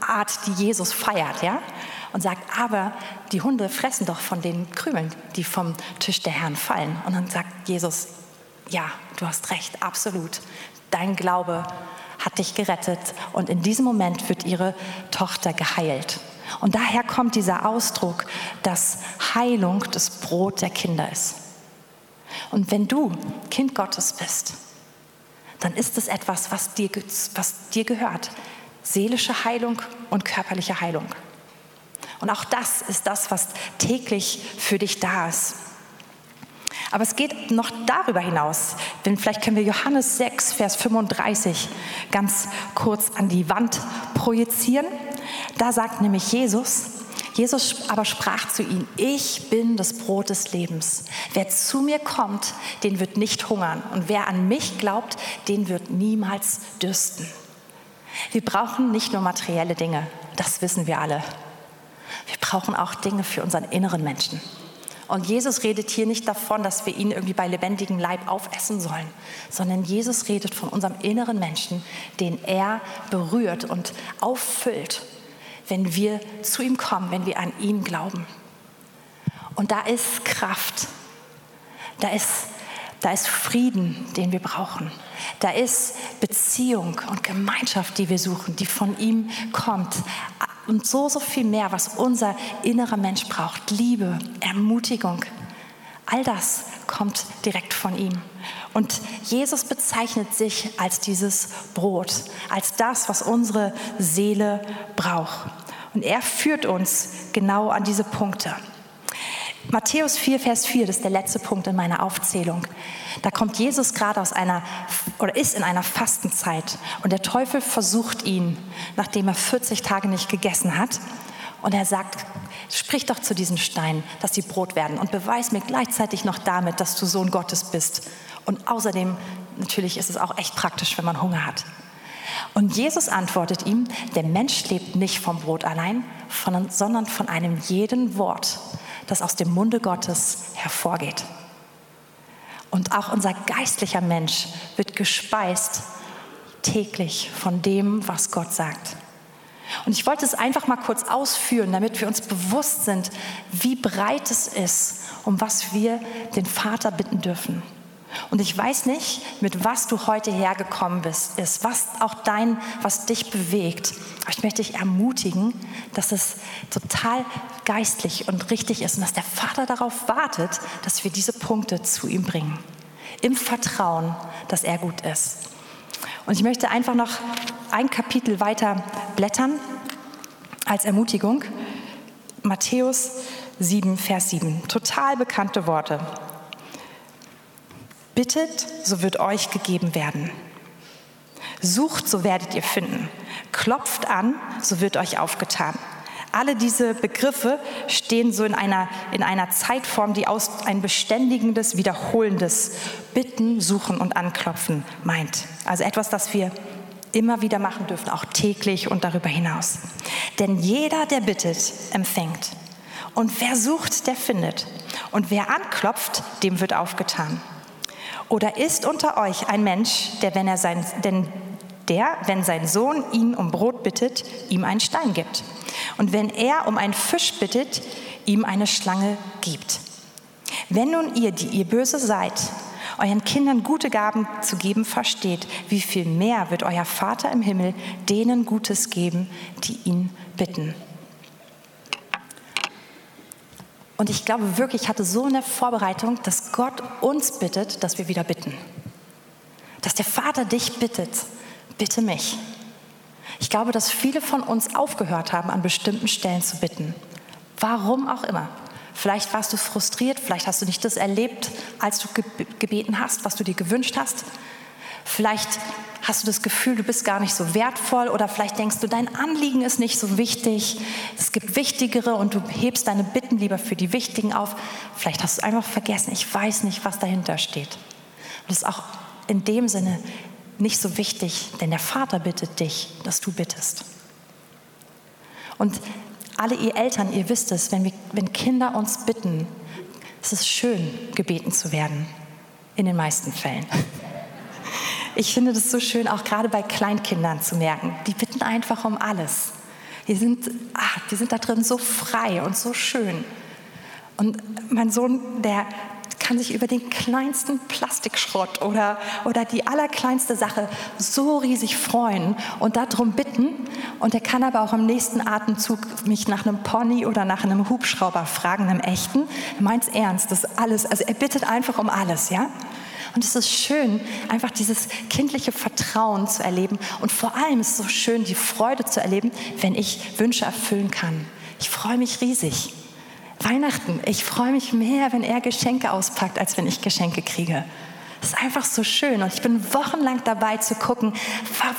Art, die Jesus feiert, ja? Und sagt, aber die Hunde fressen doch von den Krümeln, die vom Tisch der Herren fallen. Und dann sagt Jesus, ja, du hast recht, absolut. Dein Glaube hat dich gerettet und in diesem Moment wird ihre Tochter geheilt. Und daher kommt dieser Ausdruck, dass Heilung das Brot der Kinder ist. Und wenn du Kind Gottes bist, dann ist es etwas, was dir, was dir gehört. Seelische Heilung und körperliche Heilung. Und auch das ist das, was täglich für dich da ist. Aber es geht noch darüber hinaus, denn vielleicht können wir Johannes 6, Vers 35 ganz kurz an die Wand projizieren. Da sagt nämlich Jesus, Jesus aber sprach zu ihnen, ich bin das Brot des Lebens. Wer zu mir kommt, den wird nicht hungern. Und wer an mich glaubt, den wird niemals dürsten. Wir brauchen nicht nur materielle Dinge, das wissen wir alle. Wir brauchen auch Dinge für unseren inneren Menschen. Und Jesus redet hier nicht davon, dass wir ihn irgendwie bei lebendigem Leib aufessen sollen, sondern Jesus redet von unserem inneren Menschen, den er berührt und auffüllt, wenn wir zu ihm kommen, wenn wir an ihn glauben. Und da ist Kraft, da ist, da ist Frieden, den wir brauchen. Da ist Beziehung und Gemeinschaft, die wir suchen, die von ihm kommt und so, so viel mehr, was unser innerer Mensch braucht. Liebe, Ermutigung, all das kommt direkt von ihm. Und Jesus bezeichnet sich als dieses Brot, als das, was unsere Seele braucht. Und er führt uns genau an diese Punkte. Matthäus 4, Vers 4, das ist der letzte Punkt in meiner Aufzählung. Da kommt Jesus gerade aus einer, oder ist in einer Fastenzeit. Und der Teufel versucht ihn, nachdem er 40 Tage nicht gegessen hat. Und er sagt, sprich doch zu diesen Steinen, dass sie Brot werden. Und beweis mir gleichzeitig noch damit, dass du Sohn Gottes bist. Und außerdem, natürlich ist es auch echt praktisch, wenn man Hunger hat. Und Jesus antwortet ihm, der Mensch lebt nicht vom Brot allein, sondern von einem jeden Wort, das aus dem Munde Gottes hervorgeht. Und auch unser geistlicher Mensch wird gespeist täglich von dem, was Gott sagt. Und ich wollte es einfach mal kurz ausführen, damit wir uns bewusst sind, wie breit es ist, um was wir den Vater bitten dürfen. Und ich weiß nicht, mit was du heute hergekommen bist, ist, was auch dein, was dich bewegt. Aber ich möchte dich ermutigen, dass es total geistlich und richtig ist und dass der Vater darauf wartet, dass wir diese Punkte zu ihm bringen. Im Vertrauen, dass er gut ist. Und ich möchte einfach noch ein Kapitel weiter blättern als Ermutigung. Matthäus 7, Vers 7. Total bekannte Worte. Bittet, so wird euch gegeben werden. Sucht, so werdet ihr finden. Klopft an, so wird euch aufgetan. Alle diese Begriffe stehen so in einer, in einer Zeitform, die aus ein beständigendes, wiederholendes Bitten, Suchen und Anklopfen meint. Also etwas, das wir immer wieder machen dürfen, auch täglich und darüber hinaus. Denn jeder, der bittet, empfängt. Und wer sucht, der findet. Und wer anklopft, dem wird aufgetan. Oder ist unter euch ein Mensch, der, wenn er sein, denn der, wenn sein Sohn ihn um Brot bittet, ihm einen Stein gibt? Und wenn er um einen Fisch bittet, ihm eine Schlange gibt. Wenn nun ihr, die ihr böse seid, euren Kindern gute Gaben zu geben versteht, wie viel mehr wird euer Vater im Himmel denen Gutes geben, die ihn bitten. Und ich glaube wirklich, ich hatte so eine Vorbereitung, dass Gott uns bittet, dass wir wieder bitten. Dass der Vater dich bittet, bitte mich. Ich glaube, dass viele von uns aufgehört haben, an bestimmten Stellen zu bitten. Warum auch immer. Vielleicht warst du frustriert, vielleicht hast du nicht das erlebt, als du gebeten hast, was du dir gewünscht hast. Vielleicht hast du das Gefühl, du bist gar nicht so wertvoll oder vielleicht denkst du, dein Anliegen ist nicht so wichtig. Es gibt wichtigere und du hebst deine Bitten lieber für die wichtigen auf. Vielleicht hast du einfach vergessen, ich weiß nicht, was dahinter steht. Und das ist auch in dem Sinne nicht so wichtig, denn der Vater bittet dich, dass du bittest. Und alle ihr Eltern, ihr wisst es, wenn, wir, wenn Kinder uns bitten, es ist schön, gebeten zu werden. In den meisten Fällen. Ich finde das so schön, auch gerade bei Kleinkindern zu merken. Die bitten einfach um alles. Die sind, ach, die sind da drin so frei und so schön. Und mein Sohn, der, kann sich über den kleinsten Plastikschrott oder, oder die allerkleinste Sache so riesig freuen und darum bitten. Und er kann aber auch im nächsten Atemzug mich nach einem Pony oder nach einem Hubschrauber fragen, einem echten. Er meint es ernst, das alles. Also er bittet einfach um alles, ja? Und es ist schön, einfach dieses kindliche Vertrauen zu erleben. Und vor allem ist es so schön, die Freude zu erleben, wenn ich Wünsche erfüllen kann. Ich freue mich riesig. Weihnachten, ich freue mich mehr, wenn er Geschenke auspackt, als wenn ich Geschenke kriege. Das ist einfach so schön und ich bin wochenlang dabei zu gucken,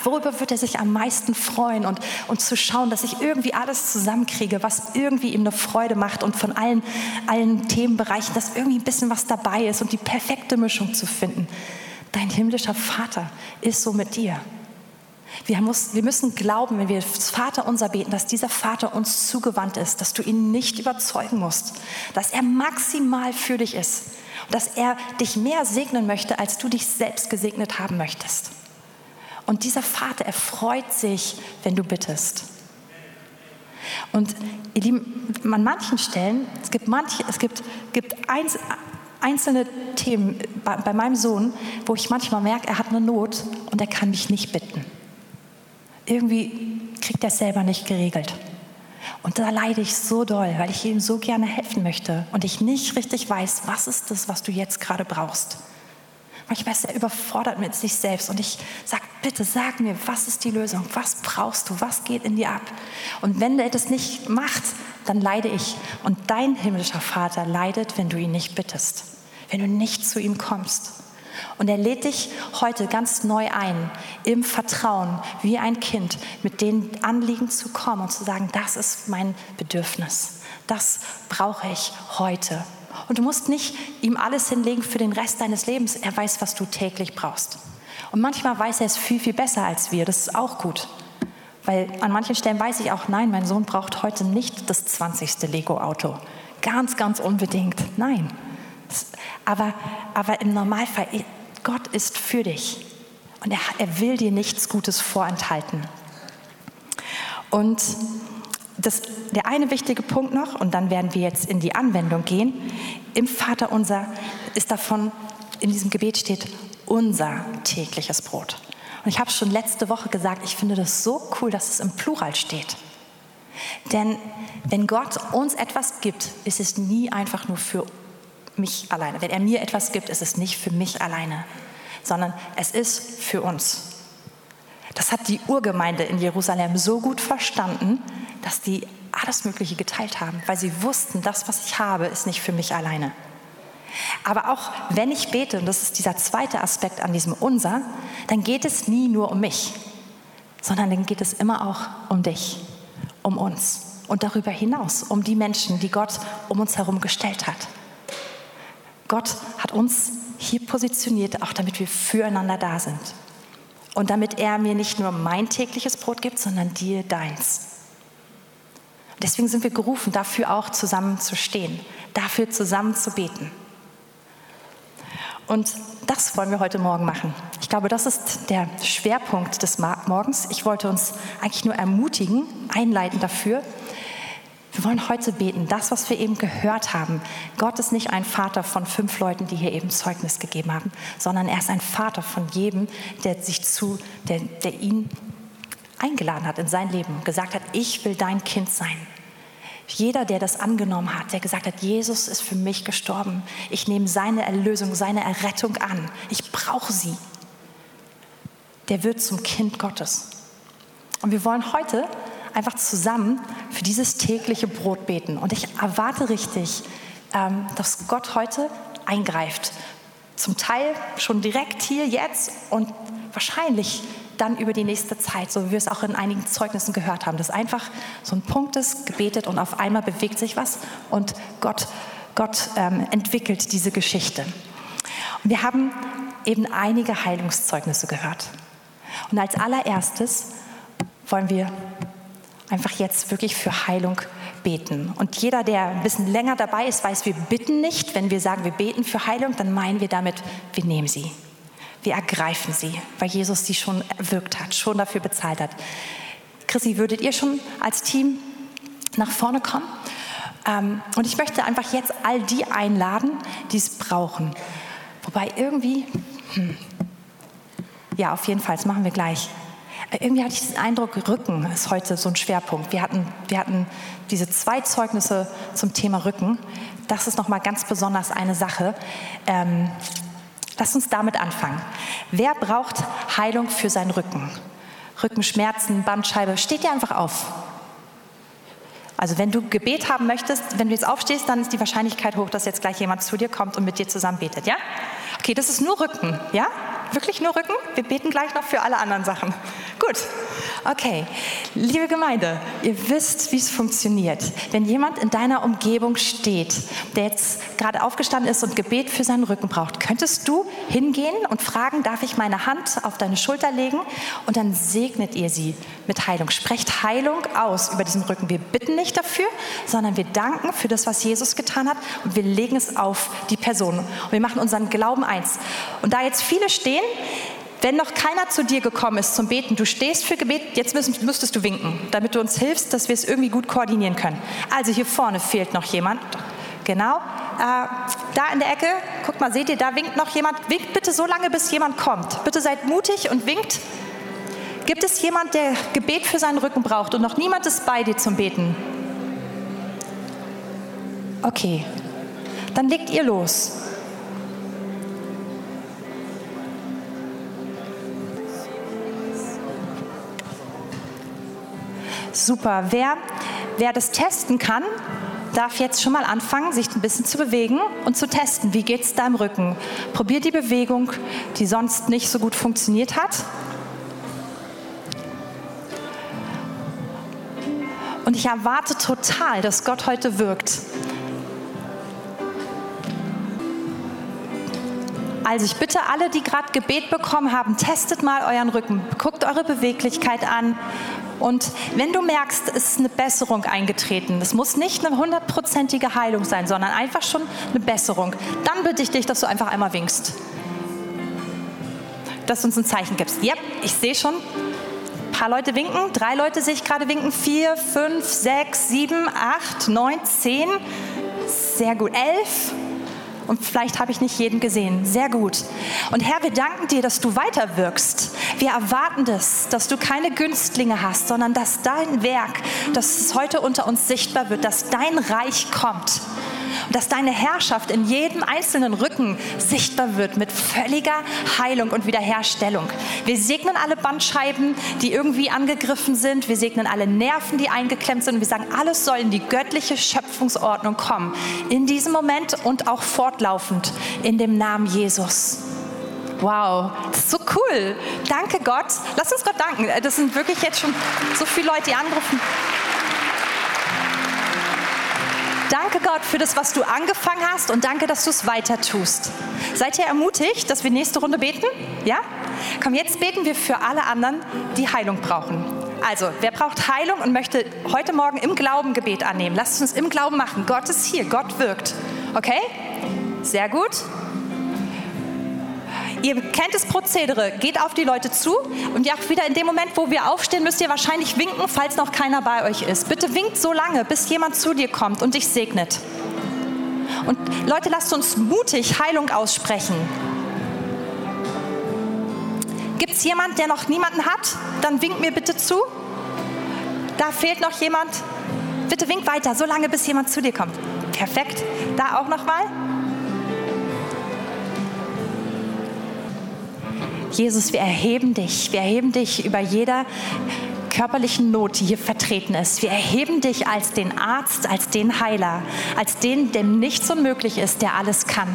worüber wird er sich am meisten freuen und, und zu schauen, dass ich irgendwie alles zusammenkriege, was irgendwie ihm eine Freude macht und von allen, allen Themenbereichen, dass irgendwie ein bisschen was dabei ist und die perfekte Mischung zu finden. Dein himmlischer Vater ist so mit dir. Wir, muss, wir müssen glauben, wenn wir das Vater unser beten, dass dieser Vater uns zugewandt ist, dass du ihn nicht überzeugen musst, dass er maximal für dich ist dass er dich mehr segnen möchte, als du dich selbst gesegnet haben möchtest. Und dieser Vater erfreut sich, wenn du bittest. Und ihr Lieben, an manchen Stellen, es gibt, manche, es gibt, gibt einzelne Themen bei, bei meinem Sohn, wo ich manchmal merke, er hat eine Not und er kann mich nicht bitten irgendwie kriegt er es selber nicht geregelt. Und da leide ich so doll, weil ich ihm so gerne helfen möchte und ich nicht richtig weiß, was ist das, was du jetzt gerade brauchst. Manchmal ist er überfordert mit sich selbst und ich sage, bitte sag mir, was ist die Lösung? Was brauchst du? Was geht in dir ab? Und wenn er das nicht macht, dann leide ich. Und dein himmlischer Vater leidet, wenn du ihn nicht bittest, wenn du nicht zu ihm kommst. Und er lädt dich heute ganz neu ein, im Vertrauen, wie ein Kind, mit den Anliegen zu kommen und zu sagen, das ist mein Bedürfnis. Das brauche ich heute. Und du musst nicht ihm alles hinlegen für den Rest deines Lebens. Er weiß, was du täglich brauchst. Und manchmal weiß er es viel, viel besser als wir. Das ist auch gut. Weil an manchen Stellen weiß ich auch, nein, mein Sohn braucht heute nicht das 20. Lego-Auto. Ganz, ganz unbedingt. Nein. Aber, aber im Normalfall, Gott ist für dich und er, er will dir nichts Gutes vorenthalten. Und das, der eine wichtige Punkt noch, und dann werden wir jetzt in die Anwendung gehen, im Vater unser ist davon, in diesem Gebet steht, unser tägliches Brot. Und ich habe schon letzte Woche gesagt, ich finde das so cool, dass es im Plural steht. Denn wenn Gott uns etwas gibt, ist es nie einfach nur für mich alleine. Wenn er mir etwas gibt, ist es nicht für mich alleine, sondern es ist für uns. Das hat die Urgemeinde in Jerusalem so gut verstanden, dass die alles Mögliche geteilt haben, weil sie wussten, das, was ich habe, ist nicht für mich alleine. Aber auch wenn ich bete, und das ist dieser zweite Aspekt an diesem Unser, dann geht es nie nur um mich, sondern dann geht es immer auch um dich, um uns und darüber hinaus, um die Menschen, die Gott um uns herum gestellt hat. Gott hat uns hier positioniert, auch damit wir füreinander da sind. Und damit er mir nicht nur mein tägliches Brot gibt, sondern dir deins. Deswegen sind wir gerufen, dafür auch zusammen zu stehen, dafür zusammen zu beten. Und das wollen wir heute Morgen machen. Ich glaube, das ist der Schwerpunkt des Morgens. Ich wollte uns eigentlich nur ermutigen, einleiten dafür. Wir wollen heute beten, das, was wir eben gehört haben. Gott ist nicht ein Vater von fünf Leuten, die hier eben Zeugnis gegeben haben, sondern er ist ein Vater von jedem, der sich zu, der, der ihn eingeladen hat in sein Leben, gesagt hat, ich will dein Kind sein. Jeder, der das angenommen hat, der gesagt hat, Jesus ist für mich gestorben. Ich nehme seine Erlösung, seine Errettung an. Ich brauche sie. Der wird zum Kind Gottes. Und wir wollen heute einfach zusammen für dieses tägliche Brot beten. Und ich erwarte richtig, ähm, dass Gott heute eingreift. Zum Teil schon direkt hier, jetzt und wahrscheinlich dann über die nächste Zeit, so wie wir es auch in einigen Zeugnissen gehört haben, dass einfach so ein Punkt ist, gebetet und auf einmal bewegt sich was und Gott, Gott ähm, entwickelt diese Geschichte. Und wir haben eben einige Heilungszeugnisse gehört. Und als allererstes wollen wir einfach jetzt wirklich für Heilung beten. Und jeder, der ein bisschen länger dabei ist, weiß, wir bitten nicht. Wenn wir sagen, wir beten für Heilung, dann meinen wir damit, wir nehmen sie. Wir ergreifen sie, weil Jesus sie schon erwirkt hat, schon dafür bezahlt hat. Chrissy, würdet ihr schon als Team nach vorne kommen? Ähm, und ich möchte einfach jetzt all die einladen, die es brauchen. Wobei irgendwie, hm, ja, auf jeden Fall, das machen wir gleich. Irgendwie hatte ich den Eindruck, Rücken ist heute so ein Schwerpunkt. Wir hatten, wir hatten diese zwei Zeugnisse zum Thema Rücken. Das ist nochmal ganz besonders eine Sache. Ähm, Lass uns damit anfangen. Wer braucht Heilung für seinen Rücken? Rückenschmerzen, Bandscheibe, steht dir einfach auf. Also wenn du Gebet haben möchtest, wenn du jetzt aufstehst, dann ist die Wahrscheinlichkeit hoch, dass jetzt gleich jemand zu dir kommt und mit dir zusammen betet, ja? Okay, das ist nur Rücken, ja? Wirklich nur Rücken? Wir beten gleich noch für alle anderen Sachen. Gut. Okay. Liebe Gemeinde, ihr wisst, wie es funktioniert. Wenn jemand in deiner Umgebung steht, der jetzt gerade aufgestanden ist und Gebet für seinen Rücken braucht, könntest du hingehen und fragen, darf ich meine Hand auf deine Schulter legen? Und dann segnet ihr sie mit Heilung. Sprecht Heilung aus über diesen Rücken. Wir bitten nicht dafür, sondern wir danken für das, was Jesus getan hat und wir legen es auf die Person. Und wir machen unseren Glauben eins. Und da jetzt viele stehen, wenn noch keiner zu dir gekommen ist zum Beten, du stehst für Gebet, jetzt müssen, müsstest du winken, damit du uns hilfst, dass wir es irgendwie gut koordinieren können. Also hier vorne fehlt noch jemand. Genau. Äh, da in der Ecke, guckt mal, seht ihr, da winkt noch jemand. Winkt bitte so lange, bis jemand kommt. Bitte seid mutig und winkt. Gibt es jemand, der Gebet für seinen Rücken braucht und noch niemand ist bei dir zum Beten? Okay, dann legt ihr los. Super. Wer, wer das testen kann, darf jetzt schon mal anfangen, sich ein bisschen zu bewegen und zu testen. Wie geht es deinem Rücken? Probier die Bewegung, die sonst nicht so gut funktioniert hat. Und ich erwarte total, dass Gott heute wirkt. Also ich bitte alle, die gerade Gebet bekommen haben, testet mal euren Rücken, guckt eure Beweglichkeit an und wenn du merkst, es ist eine Besserung eingetreten, es muss nicht eine hundertprozentige Heilung sein, sondern einfach schon eine Besserung, dann bitte ich dich, dass du einfach einmal winkst. Dass du uns ein Zeichen gibst. Ja, ich sehe schon, paar Leute winken. Drei Leute sehe ich gerade winken. Vier, fünf, sechs, sieben, acht, neun, zehn. Sehr gut. Elf. Und vielleicht habe ich nicht jeden gesehen. Sehr gut. Und Herr, wir danken dir, dass du weiter wirkst. Wir erwarten das, dass du keine Günstlinge hast, sondern dass dein Werk, dass es heute unter uns sichtbar wird, dass dein Reich kommt. Und dass deine Herrschaft in jedem einzelnen Rücken sichtbar wird mit völliger Heilung und Wiederherstellung. Wir segnen alle Bandscheiben, die irgendwie angegriffen sind. Wir segnen alle Nerven, die eingeklemmt sind. Und wir sagen, alles soll in die göttliche Schöpfungsordnung kommen. In diesem Moment und auch fortlaufend in dem Namen Jesus. Wow, das ist so cool. Danke Gott. Lass uns Gott danken. Das sind wirklich jetzt schon so viele Leute, die anrufen. Danke Gott für das, was du angefangen hast und danke, dass du es weiter tust. Seid ihr ermutigt, dass wir nächste Runde beten? Ja? Komm, jetzt beten wir für alle anderen, die Heilung brauchen. Also, wer braucht Heilung und möchte heute Morgen im Glauben Gebet annehmen? Lasst uns im Glauben machen. Gott ist hier, Gott wirkt. Okay? Sehr gut. Ihr kennt das Prozedere, geht auf die Leute zu und ja, wieder in dem Moment, wo wir aufstehen, müsst ihr wahrscheinlich winken, falls noch keiner bei euch ist. Bitte winkt so lange, bis jemand zu dir kommt und dich segnet. Und Leute, lasst uns mutig Heilung aussprechen. Gibt es jemand, der noch niemanden hat? Dann winkt mir bitte zu. Da fehlt noch jemand. Bitte winkt weiter, so lange, bis jemand zu dir kommt. Perfekt. Da auch noch mal. Jesus, wir erheben dich. Wir erheben dich über jeder körperlichen Not, die hier vertreten ist. Wir erheben dich als den Arzt, als den Heiler, als den, dem nichts unmöglich ist, der alles kann.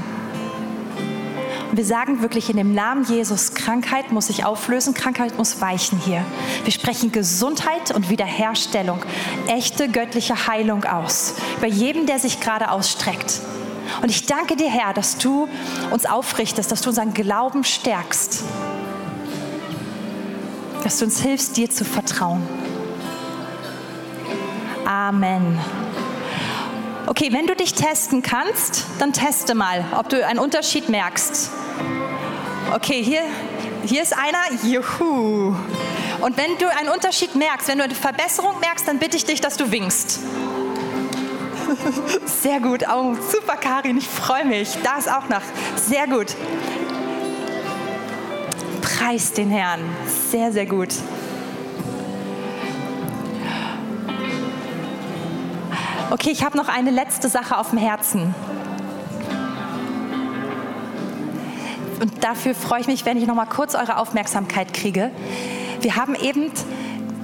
Und wir sagen wirklich in dem Namen Jesus, Krankheit muss sich auflösen, Krankheit muss weichen hier. Wir sprechen Gesundheit und Wiederherstellung, echte göttliche Heilung aus. Über jedem, der sich gerade ausstreckt. Und ich danke dir, Herr, dass du uns aufrichtest, dass du unseren Glauben stärkst dass du uns hilfst, dir zu vertrauen. Amen. Okay, wenn du dich testen kannst, dann teste mal, ob du einen Unterschied merkst. Okay, hier, hier ist einer. Juhu. Und wenn du einen Unterschied merkst, wenn du eine Verbesserung merkst, dann bitte ich dich, dass du winkst. Sehr gut. Oh, super, Karin, ich freue mich. Da ist auch noch. Sehr gut. Preis den Herrn. Sehr, sehr gut. Okay, ich habe noch eine letzte Sache auf dem Herzen. Und dafür freue ich mich, wenn ich noch mal kurz eure Aufmerksamkeit kriege. Wir haben eben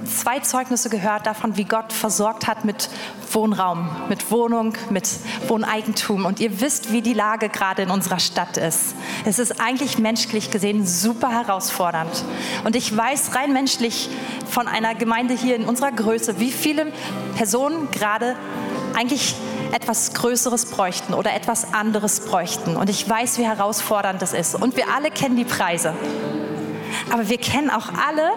zwei Zeugnisse gehört davon, wie Gott versorgt hat mit Wohnraum, mit Wohnung, mit Wohneigentum. Und ihr wisst, wie die Lage gerade in unserer Stadt ist. Es ist eigentlich menschlich gesehen super herausfordernd. Und ich weiß rein menschlich von einer Gemeinde hier in unserer Größe, wie viele Personen gerade eigentlich etwas Größeres bräuchten oder etwas anderes bräuchten. Und ich weiß, wie herausfordernd das ist. Und wir alle kennen die Preise. Aber wir kennen auch alle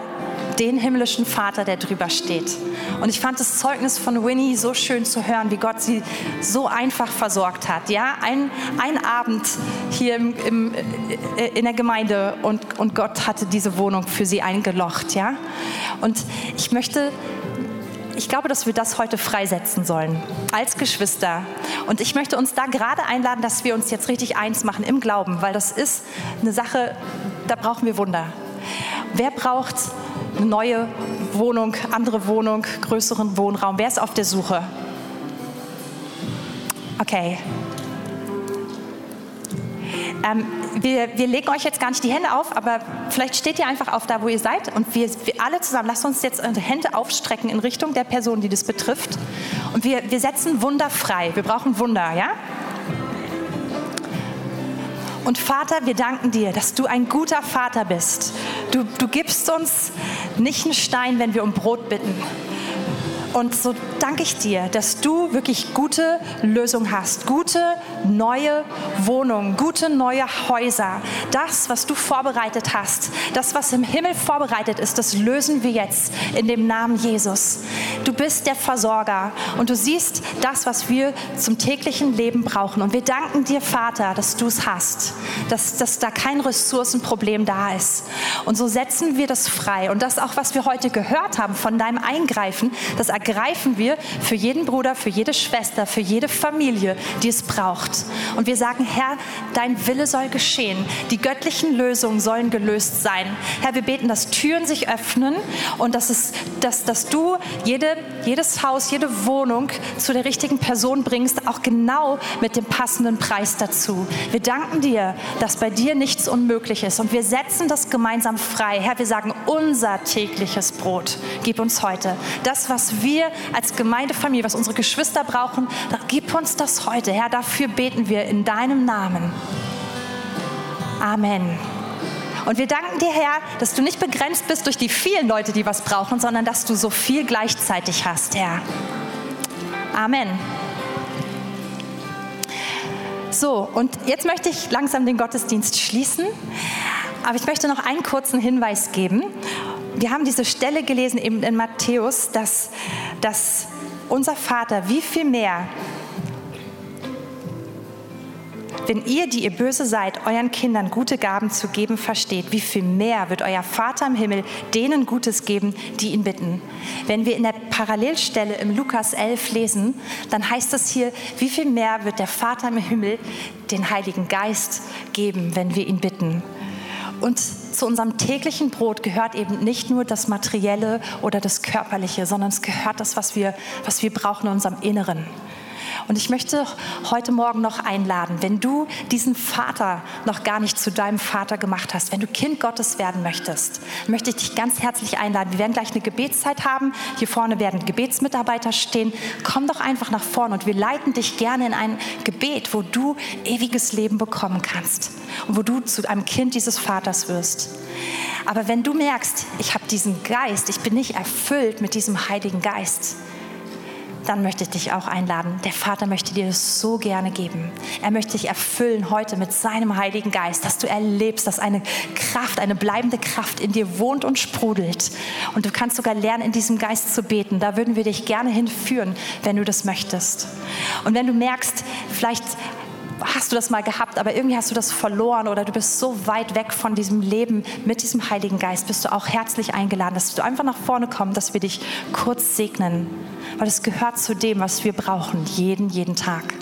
den himmlischen Vater, der drüber steht. Und ich fand das Zeugnis von Winnie so schön zu hören, wie Gott sie so einfach versorgt hat. Ja, ein, ein Abend hier im, im, äh, in der Gemeinde und, und Gott hatte diese Wohnung für sie eingelocht. Ja, und ich möchte ich glaube, dass wir das heute freisetzen sollen als Geschwister. Und ich möchte uns da gerade einladen, dass wir uns jetzt richtig eins machen im Glauben, weil das ist eine Sache, da brauchen wir Wunder. Wer braucht eine neue Wohnung, andere Wohnung, größeren Wohnraum? Wer ist auf der Suche? Okay. Ähm, wir, wir, legen euch jetzt gar nicht die Hände auf, aber vielleicht steht ihr einfach auf da, wo ihr seid. Und wir, wir alle zusammen, lasst uns jetzt die Hände aufstrecken in Richtung der Person, die das betrifft. Und wir, wir setzen Wunder frei. Wir brauchen Wunder, ja? Und Vater, wir danken dir, dass du ein guter Vater bist. Du, du gibst uns nicht einen Stein, wenn wir um Brot bitten. Und so danke ich dir, dass du wirklich gute Lösungen hast, gute neue Wohnungen, gute neue Häuser. Das, was du vorbereitet hast, das, was im Himmel vorbereitet ist, das lösen wir jetzt in dem Namen Jesus. Du bist der Versorger und du siehst das, was wir zum täglichen Leben brauchen. Und wir danken dir, Vater, dass du es hast, dass, dass da kein Ressourcenproblem da ist. Und so setzen wir das frei. Und das auch, was wir heute gehört haben von deinem Eingreifen, das ergreifen wir für jeden Bruder, für jede Schwester, für jede Familie, die es braucht. Und wir sagen, Herr, dein Wille soll geschehen. Die göttlichen Lösungen sollen gelöst sein. Herr, wir beten, dass Türen sich öffnen und dass, es, dass, dass du jede, jedes Haus, jede Wohnung zu der richtigen Person bringst, auch genau mit dem passenden Preis dazu. Wir danken dir, dass bei dir nichts unmöglich ist und wir setzen das gemeinsam frei. Herr, wir sagen, unser tägliches Brot gib uns heute. Das, was wir als Gemeindefamilie, was unsere Geschwister brauchen, gib uns das heute. Herr, dafür beten wir in deinem Namen. Amen. Und wir danken dir, Herr, dass du nicht begrenzt bist durch die vielen Leute, die was brauchen, sondern dass du so viel gleichzeitig hast, Herr. Amen. So, und jetzt möchte ich langsam den Gottesdienst schließen. Aber ich möchte noch einen kurzen Hinweis geben. Wir haben diese Stelle gelesen eben in Matthäus, dass, dass unser Vater wie viel mehr wenn ihr, die ihr böse seid, euren Kindern gute Gaben zu geben versteht, wie viel mehr wird euer Vater im Himmel denen Gutes geben, die ihn bitten? Wenn wir in der Parallelstelle im Lukas 11 lesen, dann heißt es hier, wie viel mehr wird der Vater im Himmel den Heiligen Geist geben, wenn wir ihn bitten? Und zu unserem täglichen Brot gehört eben nicht nur das Materielle oder das Körperliche, sondern es gehört das, was wir, was wir brauchen in unserem Inneren. Und ich möchte heute Morgen noch einladen, wenn du diesen Vater noch gar nicht zu deinem Vater gemacht hast, wenn du Kind Gottes werden möchtest, möchte ich dich ganz herzlich einladen. Wir werden gleich eine Gebetszeit haben. Hier vorne werden Gebetsmitarbeiter stehen. Komm doch einfach nach vorne und wir leiten dich gerne in ein Gebet, wo du ewiges Leben bekommen kannst und wo du zu einem Kind dieses Vaters wirst. Aber wenn du merkst, ich habe diesen Geist, ich bin nicht erfüllt mit diesem Heiligen Geist, dann möchte ich dich auch einladen. Der Vater möchte dir das so gerne geben. Er möchte dich erfüllen heute mit seinem Heiligen Geist, dass du erlebst, dass eine Kraft, eine bleibende Kraft in dir wohnt und sprudelt. Und du kannst sogar lernen, in diesem Geist zu beten. Da würden wir dich gerne hinführen, wenn du das möchtest. Und wenn du merkst, vielleicht hast du das mal gehabt, aber irgendwie hast du das verloren oder du bist so weit weg von diesem Leben mit diesem Heiligen Geist, bist du auch herzlich eingeladen, dass du einfach nach vorne kommst, dass wir dich kurz segnen, weil es gehört zu dem, was wir brauchen, jeden, jeden Tag.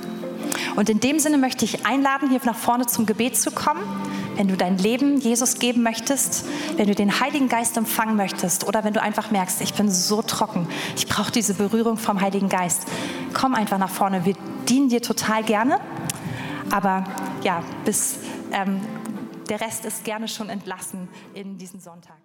Und in dem Sinne möchte ich einladen, hier nach vorne zum Gebet zu kommen. Wenn du dein Leben Jesus geben möchtest, wenn du den Heiligen Geist empfangen möchtest oder wenn du einfach merkst, ich bin so trocken, ich brauche diese Berührung vom Heiligen Geist, komm einfach nach vorne. Wir dienen dir total gerne. Aber ja, bis ähm, der Rest ist gerne schon entlassen in diesen Sonntag.